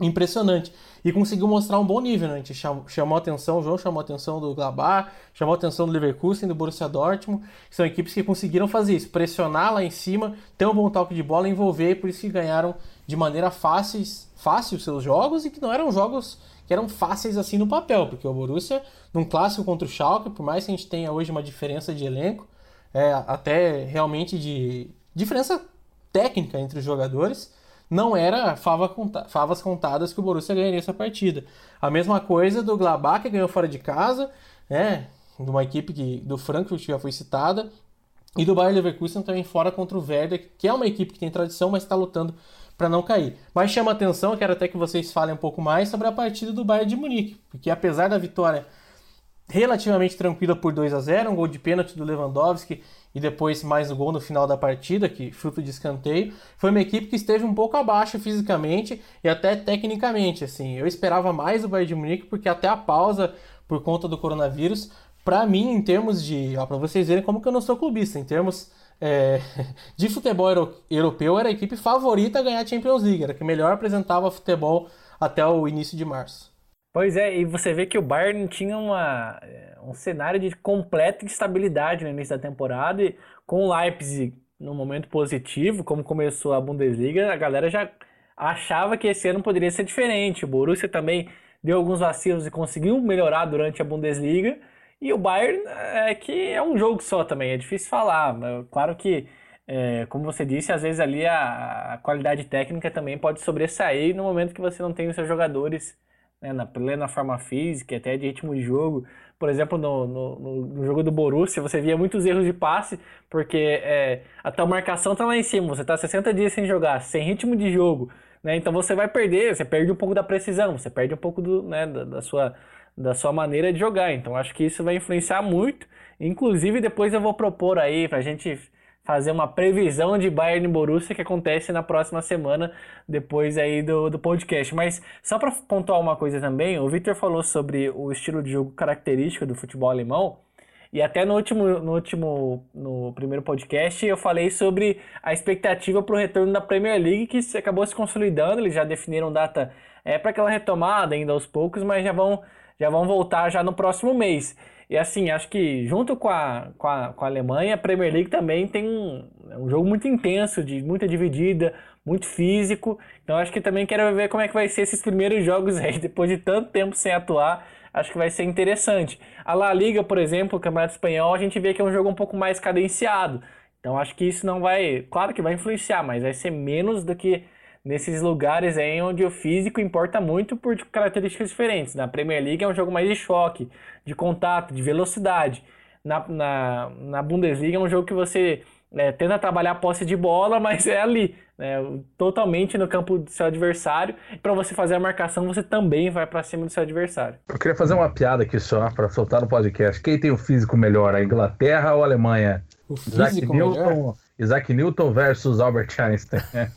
impressionante. E conseguiu mostrar um bom nível, né? A gente chamou, chamou atenção, o João chamou a atenção do Gladbach, chamou a atenção do Leverkusen, do Borussia Dortmund, que são equipes que conseguiram fazer isso, pressionar lá em cima, ter um bom toque de bola, envolver, por isso que ganharam de maneira fácil, fácil os seus jogos e que não eram jogos que eram fáceis assim no papel, porque o Borussia, num clássico contra o Schalke, por mais que a gente tenha hoje uma diferença de elenco, é, até realmente de diferença técnica entre os jogadores, não era fava conta, favas contadas que o Borussia ganharia essa partida. A mesma coisa do Gladbach, que ganhou fora de casa, né, de uma equipe que, do Frankfurt, que já foi citada, e do Bayern Leverkusen também fora contra o Werder, que é uma equipe que tem tradição, mas está lutando para não cair. Mas chama atenção, quero até que vocês falem um pouco mais sobre a partida do Bayern de Munique, porque apesar da vitória relativamente tranquila por 2 a 0 um gol de pênalti do Lewandowski e depois mais um gol no final da partida, que fruto de escanteio. Foi uma equipe que esteve um pouco abaixo fisicamente e até tecnicamente, assim. Eu esperava mais o Bayern de Munique porque até a pausa por conta do coronavírus, para mim, em termos de, para vocês verem como que eu não sou clubista, em termos é, de futebol europeu, era a equipe favorita a ganhar a Champions League, era a que melhor apresentava futebol até o início de março. Pois é, e você vê que o Bayern tinha uma, é, um cenário de completa instabilidade no início da temporada e com o Leipzig no momento positivo, como começou a Bundesliga, a galera já achava que esse ano poderia ser diferente. O Borussia também deu alguns vacilos e conseguiu melhorar durante a Bundesliga. E o Bayern é que é um jogo só também, é difícil falar. Claro que, é, como você disse, às vezes ali a, a qualidade técnica também pode sobressair no momento que você não tem os seus jogadores né, na plena forma física, até de ritmo de jogo. Por exemplo, no, no, no jogo do Borussia, você via muitos erros de passe, porque é, a tua marcação tá lá em cima, você tá 60 dias sem jogar, sem ritmo de jogo, né? Então você vai perder, você perde um pouco da precisão, você perde um pouco do, né, da, da sua, da sua maneira de jogar. Então acho que isso vai influenciar muito. Inclusive, depois eu vou propor aí pra gente fazer uma previsão de Bayern e Borussia que acontece na próxima semana, depois aí do, do podcast. Mas só para pontuar uma coisa também, o Victor falou sobre o estilo de jogo característico do futebol alemão, e até no último, no último, no primeiro podcast, eu falei sobre a expectativa para o retorno da Premier League, que acabou se consolidando, eles já definiram data é, para aquela retomada ainda aos poucos, mas já vão, já vão voltar já no próximo mês. E assim, acho que junto com a, com a, com a Alemanha, a Premier League também tem um, é um jogo muito intenso, de muita dividida, muito físico. Então acho que também quero ver como é que vai ser esses primeiros jogos aí, depois de tanto tempo sem atuar. Acho que vai ser interessante. A La Liga, por exemplo, o Campeonato Espanhol, a gente vê que é um jogo um pouco mais cadenciado. Então acho que isso não vai. Claro que vai influenciar, mas vai ser menos do que nesses lugares aí onde o físico importa muito por características diferentes. Na Premier League é um jogo mais de choque, de contato, de velocidade. Na, na, na Bundesliga é um jogo que você é, tenta trabalhar a posse de bola, mas é ali, né, totalmente no campo do seu adversário. E para você fazer a marcação, você também vai para cima do seu adversário. Eu queria fazer uma piada aqui só para soltar no podcast. Quem tem o físico melhor, a Inglaterra ou a Alemanha? O físico melhor? Isaac Newton versus Albert Einstein.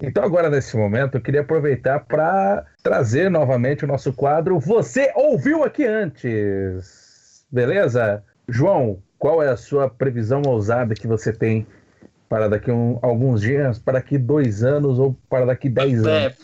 então, agora nesse momento, eu queria aproveitar para trazer novamente o nosso quadro Você Ouviu Aqui Antes. Beleza? João, qual é a sua previsão ousada que você tem para daqui um, alguns dias, para daqui dois anos ou para daqui dez é. anos?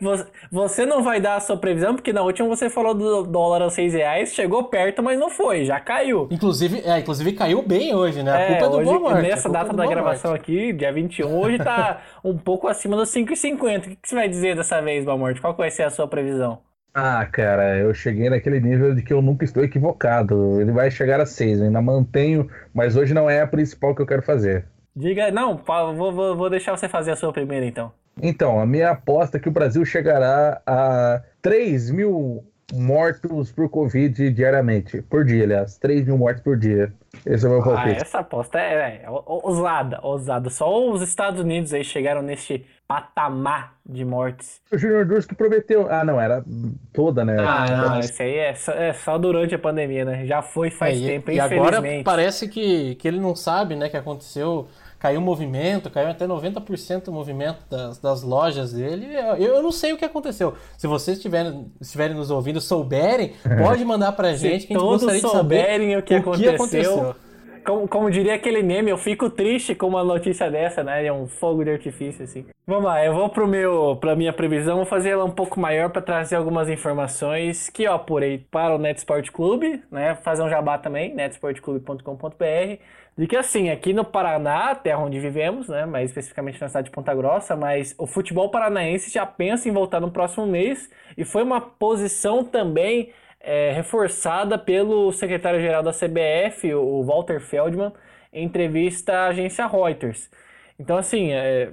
você não vai dar a sua previsão, porque na última você falou do dólar a seis reais, chegou perto, mas não foi, já caiu. Inclusive, é, inclusive caiu bem hoje, né? A é, culpa é do hoje, Boa Nessa data da gravação Morte. aqui, dia 21, hoje tá um pouco acima dos 5,50. O que, que você vai dizer dessa vez, Boa Morte? Qual vai ser a sua previsão? Ah, cara, eu cheguei naquele nível de que eu nunca estou equivocado. Ele vai chegar a 6, eu ainda mantenho, mas hoje não é a principal que eu quero fazer. Diga, não, vou, vou, vou deixar você fazer a sua primeira então. Então, a minha aposta é que o Brasil chegará a 3 mil mortos por Covid diariamente. Por dia, aliás. 3 mil mortos por dia. Esse é o meu ah, palpite. Ah, essa aposta é, é ousada, ousada. Só os Estados Unidos aí chegaram neste patamar de mortes. O Junior Durski prometeu. Ah, não, era toda, né? Ah, não, esse aí é só, é só, durante a pandemia, né? Já foi faz é, tempo, e, infelizmente. E agora parece que, que ele não sabe, né, que aconteceu caiu o movimento, caiu até 90% o movimento das, das lojas dele. Eu, eu, não sei o que aconteceu. Se vocês estiverem, estiverem nos ouvindo, souberem, pode mandar pra gente Se que a gente gostaria de saber o que, o aconteceu. que aconteceu. Como, como, diria aquele meme, eu fico triste com uma notícia dessa, né? É um fogo de artifício, assim. Vamos lá, eu vou pro meu, pra minha previsão, vou fazer ela um pouco maior para trazer algumas informações que eu apurei para o Net Sport Clube, né? Fazer um jabá também, netsportclube.com.br de que assim, aqui no Paraná, terra onde vivemos, né, mais especificamente na cidade de Ponta Grossa, mas o futebol paranaense já pensa em voltar no próximo mês e foi uma posição também é, reforçada pelo secretário-geral da CBF, o Walter Feldman, em entrevista à agência Reuters. Então, assim, é,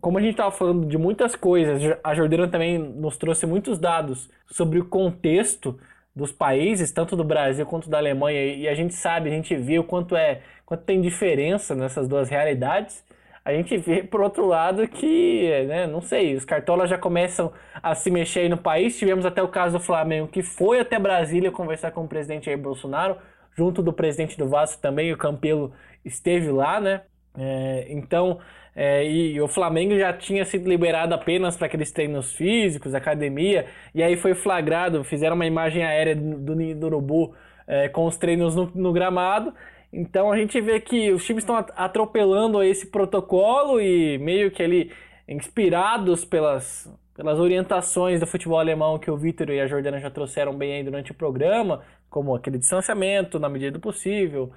como a gente estava falando de muitas coisas, a Jordana também nos trouxe muitos dados sobre o contexto dos países, tanto do Brasil quanto da Alemanha, e a gente sabe, a gente o quanto é quanto tem diferença nessas duas realidades, a gente vê, por outro lado, que, né, não sei, os cartolas já começam a se mexer aí no país. Tivemos até o caso do Flamengo, que foi até Brasília conversar com o presidente Jair Bolsonaro, junto do presidente do Vasco também, o Campelo esteve lá, né? É, então, é, e o Flamengo já tinha sido liberado apenas para aqueles treinos físicos, academia, e aí foi flagrado, fizeram uma imagem aérea do Ninho do Urubu é, com os treinos no, no gramado, então a gente vê que os times estão atropelando esse protocolo e meio que ali inspirados pelas, pelas orientações do futebol alemão que o Vitor e a Jordana já trouxeram bem aí durante o programa, como aquele distanciamento na medida do possível,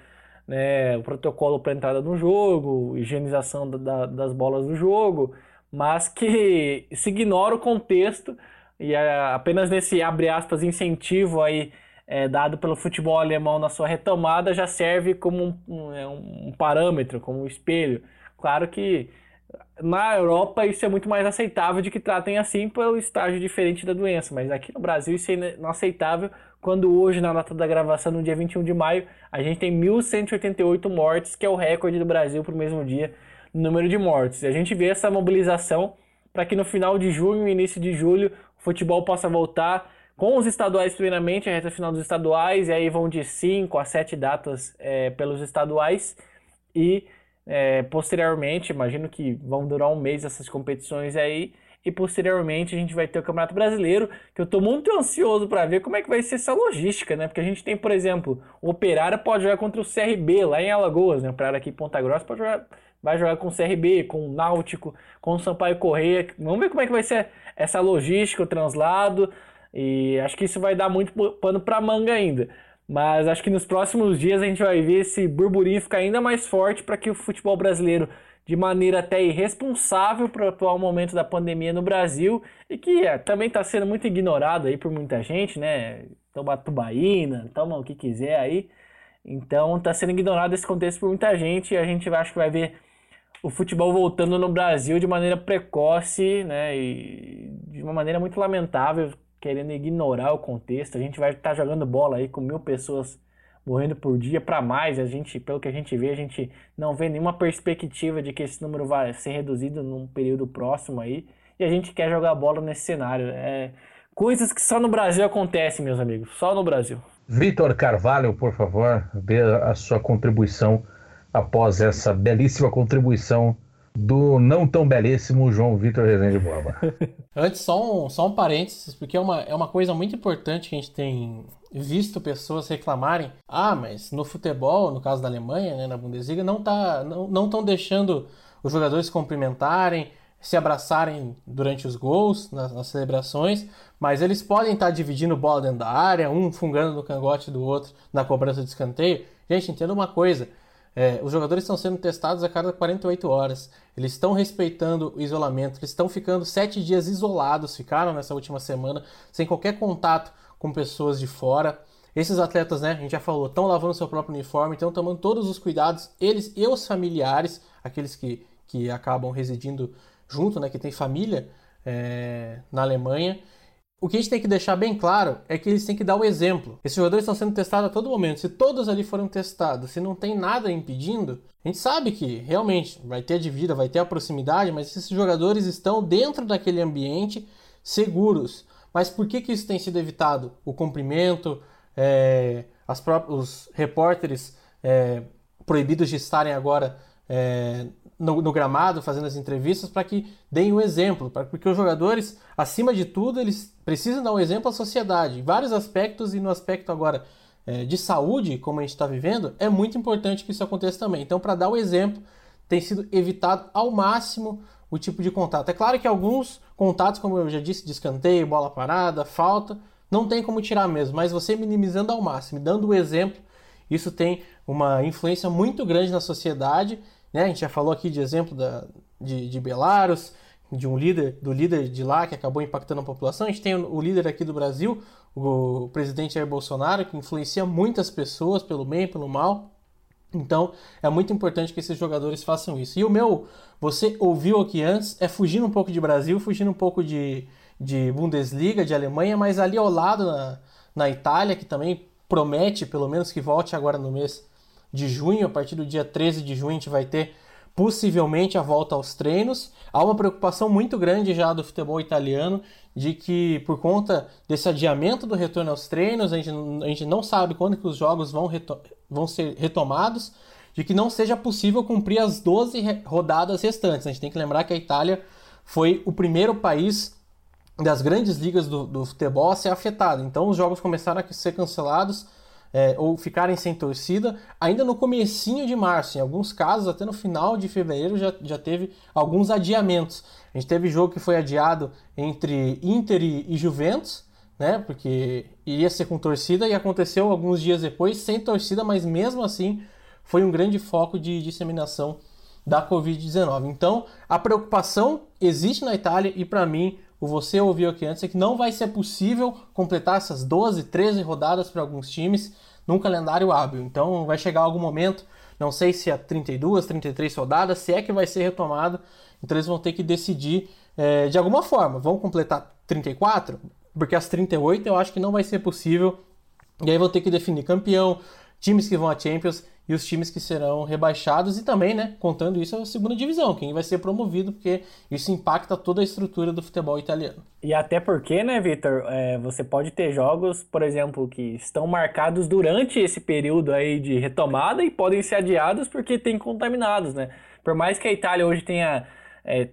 né, o protocolo para entrada no jogo, higienização da, das bolas do jogo, mas que se ignora o contexto e é apenas nesse abre aspas incentivo aí é, dado pelo futebol alemão na sua retomada já serve como um, um, é um, parâmetro, como um espelho. Claro que na Europa isso é muito mais aceitável de que tratem assim pelo estágio diferente da doença, mas aqui no Brasil isso é inaceitável quando hoje, na data da gravação, no dia 21 de maio, a gente tem 1.188 mortes, que é o recorde do Brasil para o mesmo dia, no número de mortes. E a gente vê essa mobilização para que no final de junho início de julho o futebol possa voltar com os estaduais primeiramente, a reta final dos estaduais, e aí vão de 5 a 7 datas é, pelos estaduais, e é, posteriormente, imagino que vão durar um mês essas competições aí, e posteriormente a gente vai ter o Campeonato Brasileiro, que eu estou muito ansioso para ver como é que vai ser essa logística, né? Porque a gente tem, por exemplo, o Operário pode jogar contra o CRB lá em Alagoas, né? O Operário aqui em Ponta Grossa pode jogar, vai jogar com o CRB, com o Náutico, com o Sampaio Correia. Vamos ver como é que vai ser essa logística, o translado. E acho que isso vai dar muito pano para manga ainda. Mas acho que nos próximos dias a gente vai ver esse burburinho ficar ainda mais forte para que o futebol brasileiro, de maneira até irresponsável para o atual momento da pandemia no Brasil, e que é, também está sendo muito ignorado aí por muita gente, né? Toma tubaína, toma o que quiser aí. Então está sendo ignorado esse contexto por muita gente e a gente acho que vai ver o futebol voltando no Brasil de maneira precoce, né? E de uma maneira muito lamentável, querendo ignorar o contexto. A gente vai estar tá jogando bola aí com mil pessoas morrendo por dia para mais. A gente, pelo que a gente vê, a gente não vê nenhuma perspectiva de que esse número vai ser reduzido num período próximo aí. E a gente quer jogar bola nesse cenário. É coisas que só no Brasil acontecem, meus amigos. Só no Brasil. Vitor Carvalho, por favor, dê a sua contribuição após essa belíssima contribuição do não tão belíssimo João Vitor Rezende Borba. Antes, só um, só um parênteses, porque é uma, é uma coisa muito importante que a gente tem visto pessoas reclamarem. Ah, mas no futebol, no caso da Alemanha, né, na Bundesliga, não tá, não estão deixando os jogadores cumprimentarem, se abraçarem durante os gols, nas, nas celebrações, mas eles podem estar tá dividindo bola dentro da área, um fungando no cangote do outro na cobrança de escanteio. Gente, entenda uma coisa. É, os jogadores estão sendo testados a cada 48 horas. Eles estão respeitando o isolamento. Eles estão ficando sete dias isolados. Ficaram nessa última semana sem qualquer contato com pessoas de fora. Esses atletas, né, a gente já falou, estão lavando seu próprio uniforme, estão tomando todos os cuidados, eles e os familiares, aqueles que, que acabam residindo junto, né, que tem família é, na Alemanha. O que a gente tem que deixar bem claro é que eles têm que dar o exemplo. Esses jogadores estão sendo testados a todo momento. Se todos ali foram testados, se não tem nada impedindo, a gente sabe que realmente vai ter a dívida, vai ter a proximidade, mas esses jogadores estão dentro daquele ambiente seguros. Mas por que, que isso tem sido evitado? O cumprimento, é, as os repórteres é, proibidos de estarem agora é, no, no, gramado fazendo as entrevistas para que deem um exemplo, pra, porque os jogadores, acima de tudo, eles precisam dar um exemplo à sociedade, em vários aspectos e no aspecto agora é, de saúde, como a gente está vivendo, é muito importante que isso aconteça também. Então, para dar o um exemplo, tem sido evitado ao máximo o tipo de contato. É claro que alguns contatos, como eu já disse, de escanteio, bola parada, falta, não tem como tirar mesmo, mas você minimizando ao máximo, dando o exemplo, isso tem uma influência muito grande na sociedade. Né? A gente já falou aqui de exemplo da, de, de Belarus, de um líder, do líder de lá que acabou impactando a população. A gente tem o, líder aqui do Brasil, o, o presidente Jair Bolsonaro, que influencia muitas pessoas pelo bem pelo mal. Então é muito importante que esses jogadores façam isso. E o meu, você ouviu aqui antes, é fugindo um pouco de Brasil, fugindo um pouco de, de Bundesliga, de Alemanha, mas ali ao lado na, na Itália, que também promete, pelo menos que volte agora no mês de junho, a partir do dia 13 de junho a gente vai ter possivelmente a volta aos treinos. Há uma preocupação muito grande já do futebol italiano de que por conta desse adiamento do retorno aos treinos, a gente, a gente não sabe quando que os jogos vão, vão ser retomados, de que não seja possível cumprir as 12 rodadas restantes. A gente tem que lembrar que a Itália foi o primeiro país das grandes ligas do, do futebol a ser afetado. Então os jogos começaram a ser cancelados é, ou ficarem sem torcida ainda no comecinho de março. Em alguns casos, até no final de fevereiro, já, já teve alguns adiamentos. A gente teve jogo que foi adiado entre Inter e, e Juventus, né? Porque iria ser com torcida e aconteceu alguns dias depois sem torcida, mas mesmo assim foi um grande foco de disseminação da Covid-19. Então, a preocupação existe na Itália e para mim, o você ouviu aqui antes, é que não vai ser possível completar essas 12, 13 rodadas para alguns times num calendário hábil. Então, vai chegar algum momento, não sei se é 32, 33 rodadas, se é que vai ser retomado, então eles vão ter que decidir é, de alguma forma. Vão completar 34? Porque as 38 eu acho que não vai ser possível. E aí vão ter que definir campeão, times que vão a Champions e os times que serão rebaixados e também, né, contando isso, a segunda divisão, quem vai ser promovido, porque isso impacta toda a estrutura do futebol italiano. E até porque, né, Vitor, é, você pode ter jogos, por exemplo, que estão marcados durante esse período aí de retomada e podem ser adiados porque tem contaminados, né? Por mais que a Itália hoje tenha é, é,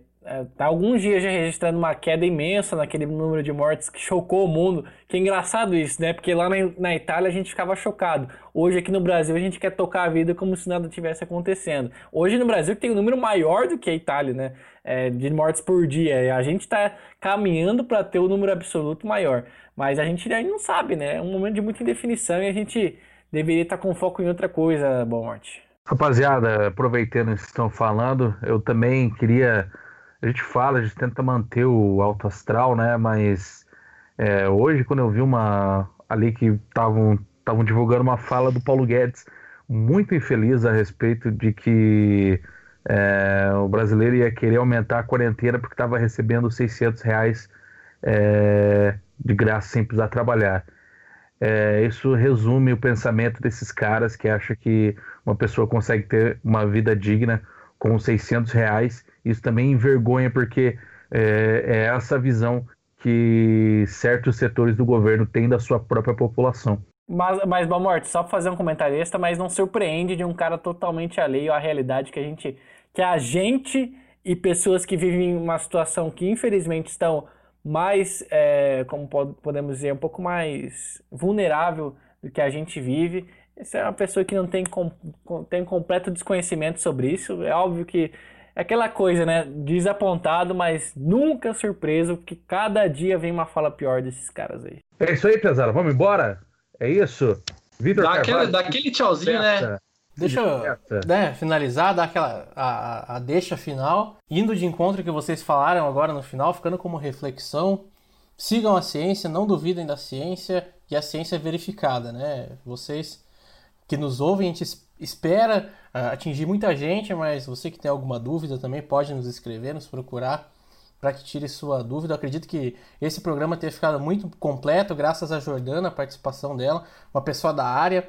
tá alguns dias já registrando uma queda imensa naquele número de mortes que chocou o mundo. Que é engraçado isso, né? Porque lá na, na, Itália a gente ficava chocado. Hoje aqui no Brasil a gente quer tocar a vida como se nada tivesse acontecendo. Hoje no Brasil tem um número maior do que a Itália, né? É, de mortes por dia. A gente está caminhando para ter o um número absoluto maior. Mas a gente ainda não sabe, né? É um momento de muita indefinição e a gente deveria estar tá com foco em outra coisa, Boa Morte. Rapaziada, aproveitando que estão falando, eu também queria a gente fala, a gente tenta manter o alto astral, né? Mas é, hoje, quando eu vi uma ali que estavam divulgando uma fala do Paulo Guedes muito infeliz a respeito de que é, o brasileiro ia querer aumentar a quarentena porque estava recebendo 600 reais é, de graça sem precisar trabalhar. É, isso resume o pensamento desses caras que acham que uma pessoa consegue ter uma vida digna com 600 reais isso também envergonha, porque é, é essa visão que certos setores do governo têm da sua própria população. Mas, mas Balmorte, só para fazer um comentário extra, mas não surpreende de um cara totalmente alheio à realidade que a gente, que a gente e pessoas que vivem uma situação que infelizmente estão mais, é, como podemos dizer, um pouco mais vulnerável do que a gente vive. Essa é uma pessoa que não tem, tem completo desconhecimento sobre isso. É óbvio que aquela coisa, né? Desapontado, mas nunca surpreso, porque cada dia vem uma fala pior desses caras aí. É isso aí, pesada. Vamos embora? É isso? Vitor dá, aquele, dá aquele tchauzinho, né? Deixa eu né, finalizar, dar aquela a, a deixa final, indo de encontro que vocês falaram agora no final, ficando como reflexão. Sigam a ciência, não duvidem da ciência e a ciência é verificada, né? Vocês que nos ouvem, a gente espera uh, atingir muita gente, mas você que tem alguma dúvida também pode nos escrever, nos procurar para que tire sua dúvida. Eu acredito que esse programa tenha ficado muito completo, graças a Jordana, a participação dela, uma pessoa da área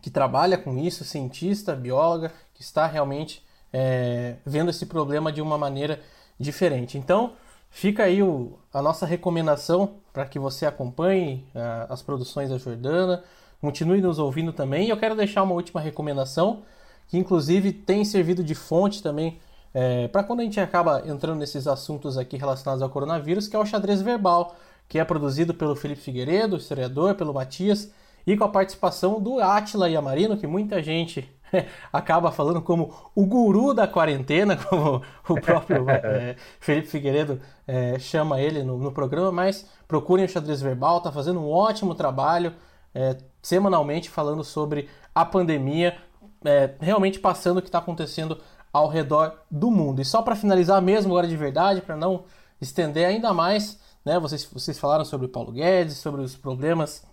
que trabalha com isso, cientista, bióloga, que está realmente é, vendo esse problema de uma maneira diferente. Então, fica aí o, a nossa recomendação para que você acompanhe uh, as produções da Jordana, continue nos ouvindo também. E eu quero deixar uma última recomendação, que inclusive tem servido de fonte também é, para quando a gente acaba entrando nesses assuntos aqui relacionados ao coronavírus, que é o xadrez verbal, que é produzido pelo Felipe Figueiredo, historiador, pelo Matias, e com a participação do Átila Yamarino, que muita gente acaba falando como o guru da quarentena, como o próprio é, Felipe Figueiredo é, chama ele no, no, programa, mas procurem o xadrez verbal, está fazendo um ótimo trabalho, é, semanalmente falando sobre a pandemia, é, realmente passando o que está acontecendo ao redor do mundo. E só para finalizar mesmo agora de verdade, para não estender ainda mais, né, vocês, vocês falaram sobre o Paulo Guedes, sobre os problemas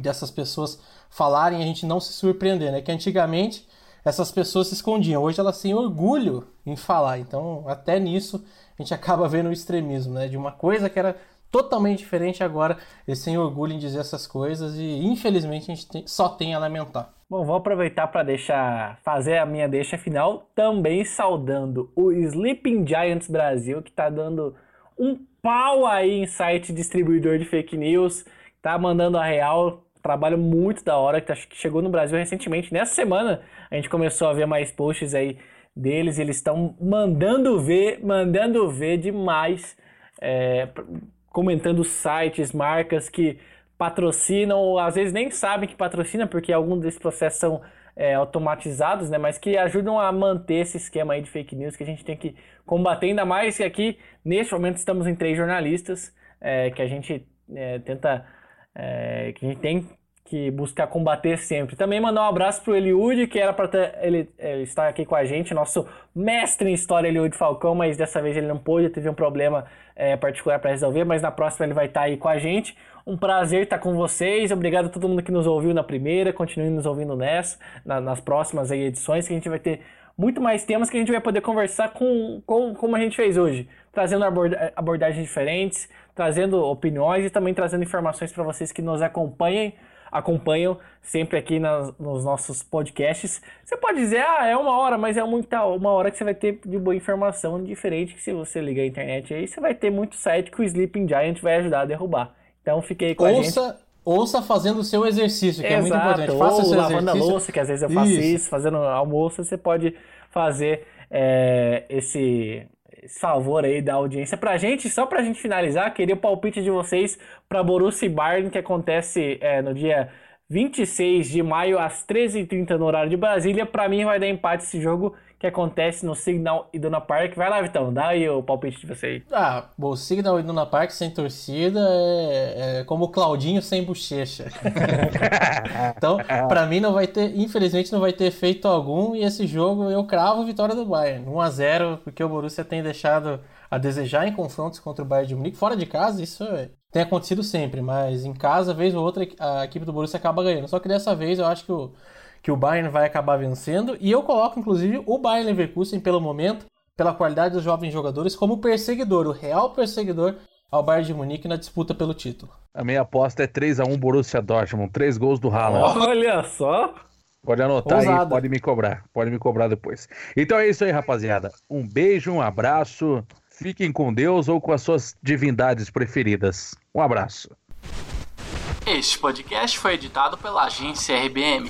dessas pessoas falarem a gente não se surpreender, né? Que antigamente essas pessoas se escondiam, hoje elas têm orgulho em falar. Então, até nisso a gente acaba vendo o extremismo, né? De uma coisa que era totalmente diferente agora, eles têm orgulho em dizer essas coisas e infelizmente a gente tem, só tem a lamentar. Bom, vou aproveitar para deixar fazer a minha deixa final, também saudando o Sleeping Giants Brasil, que está dando um pau aí em site distribuidor de fake news, tá mandando a real, trabalho muito da hora, que, tá, que chegou no Brasil recentemente. Nessa semana a gente começou a ver mais posts aí deles, eles estão mandando ver, mandando ver demais. É, comentando sites, marcas que patrocinam, ou às vezes nem sabem que patrocinam, porque alguns desses processos são é, automatizados, né? Mas que ajudam a manter esse esquema aí de fake news que a gente tem que combater, ainda mais que aqui, neste momento, estamos em três jornalistas, é, que a gente é, tenta, é, que a gente tem que buscar combater sempre. Também mandar um abraço pro Eliud, que era para ele, ele estar aqui com a gente, nosso mestre em história Eliud Falcão, mas dessa vez ele não pôde, teve um problema é, particular para resolver, mas na próxima ele vai estar aí com a gente. Um prazer estar com vocês, obrigado a todo mundo que nos ouviu na primeira, continue nos ouvindo nessa, na, nas próximas aí, edições, que a gente vai ter muito mais temas que a gente vai poder conversar com, com como a gente fez hoje, trazendo aborda abordagens diferentes, trazendo opiniões e também trazendo informações para vocês que nos acompanhem acompanham sempre aqui nas, nos nossos podcasts. Você pode dizer, ah, é uma hora, mas é muita, uma hora que você vai ter de boa informação diferente que se você ligar a internet aí, você vai ter muito site que o Sleeping Giant vai ajudar a derrubar. Então fiquei com ouça, a gente. Ouça fazendo o seu exercício, que Exato, é muito importante. Faça ou seu lavando exercício. a louça, que às vezes eu faço isso, isso fazendo almoço, você pode fazer é, esse, esse favor aí da audiência pra gente. Só pra gente finalizar, queria o palpite de vocês pra Borussia Bayern, que acontece é, no dia 26 de maio, às 13h30 no horário de Brasília. Pra mim vai dar empate esse jogo que acontece no Signal e Duna Park. Vai lá, Vitão, dá aí o palpite de você aí. Ah, bom, o Signal e Duna Park sem torcida é, é como o Claudinho sem bochecha. então, para mim não vai ter, infelizmente não vai ter efeito algum e esse jogo eu cravo vitória do Bayern, 1 a 0, porque o Borussia tem deixado a desejar em confrontos contra o Bayern de Munique fora de casa, isso é, tem acontecido sempre, mas em casa, vez ou outra, a equipe do Borussia acaba ganhando. Só que dessa vez eu acho que o que o Bayern vai acabar vencendo. E eu coloco, inclusive, o Bayern Leverkusen, pelo momento, pela qualidade dos jovens jogadores, como perseguidor, o real perseguidor ao Bayern de Munique na disputa pelo título. A minha aposta é 3 a 1 Borussia Dortmund, três gols do Haaland. Olha só! Pode anotar Ousado. aí, pode me cobrar, pode me cobrar depois. Então é isso aí, rapaziada. Um beijo, um abraço. Fiquem com Deus ou com as suas divindades preferidas. Um abraço. Este podcast foi editado pela agência RBM.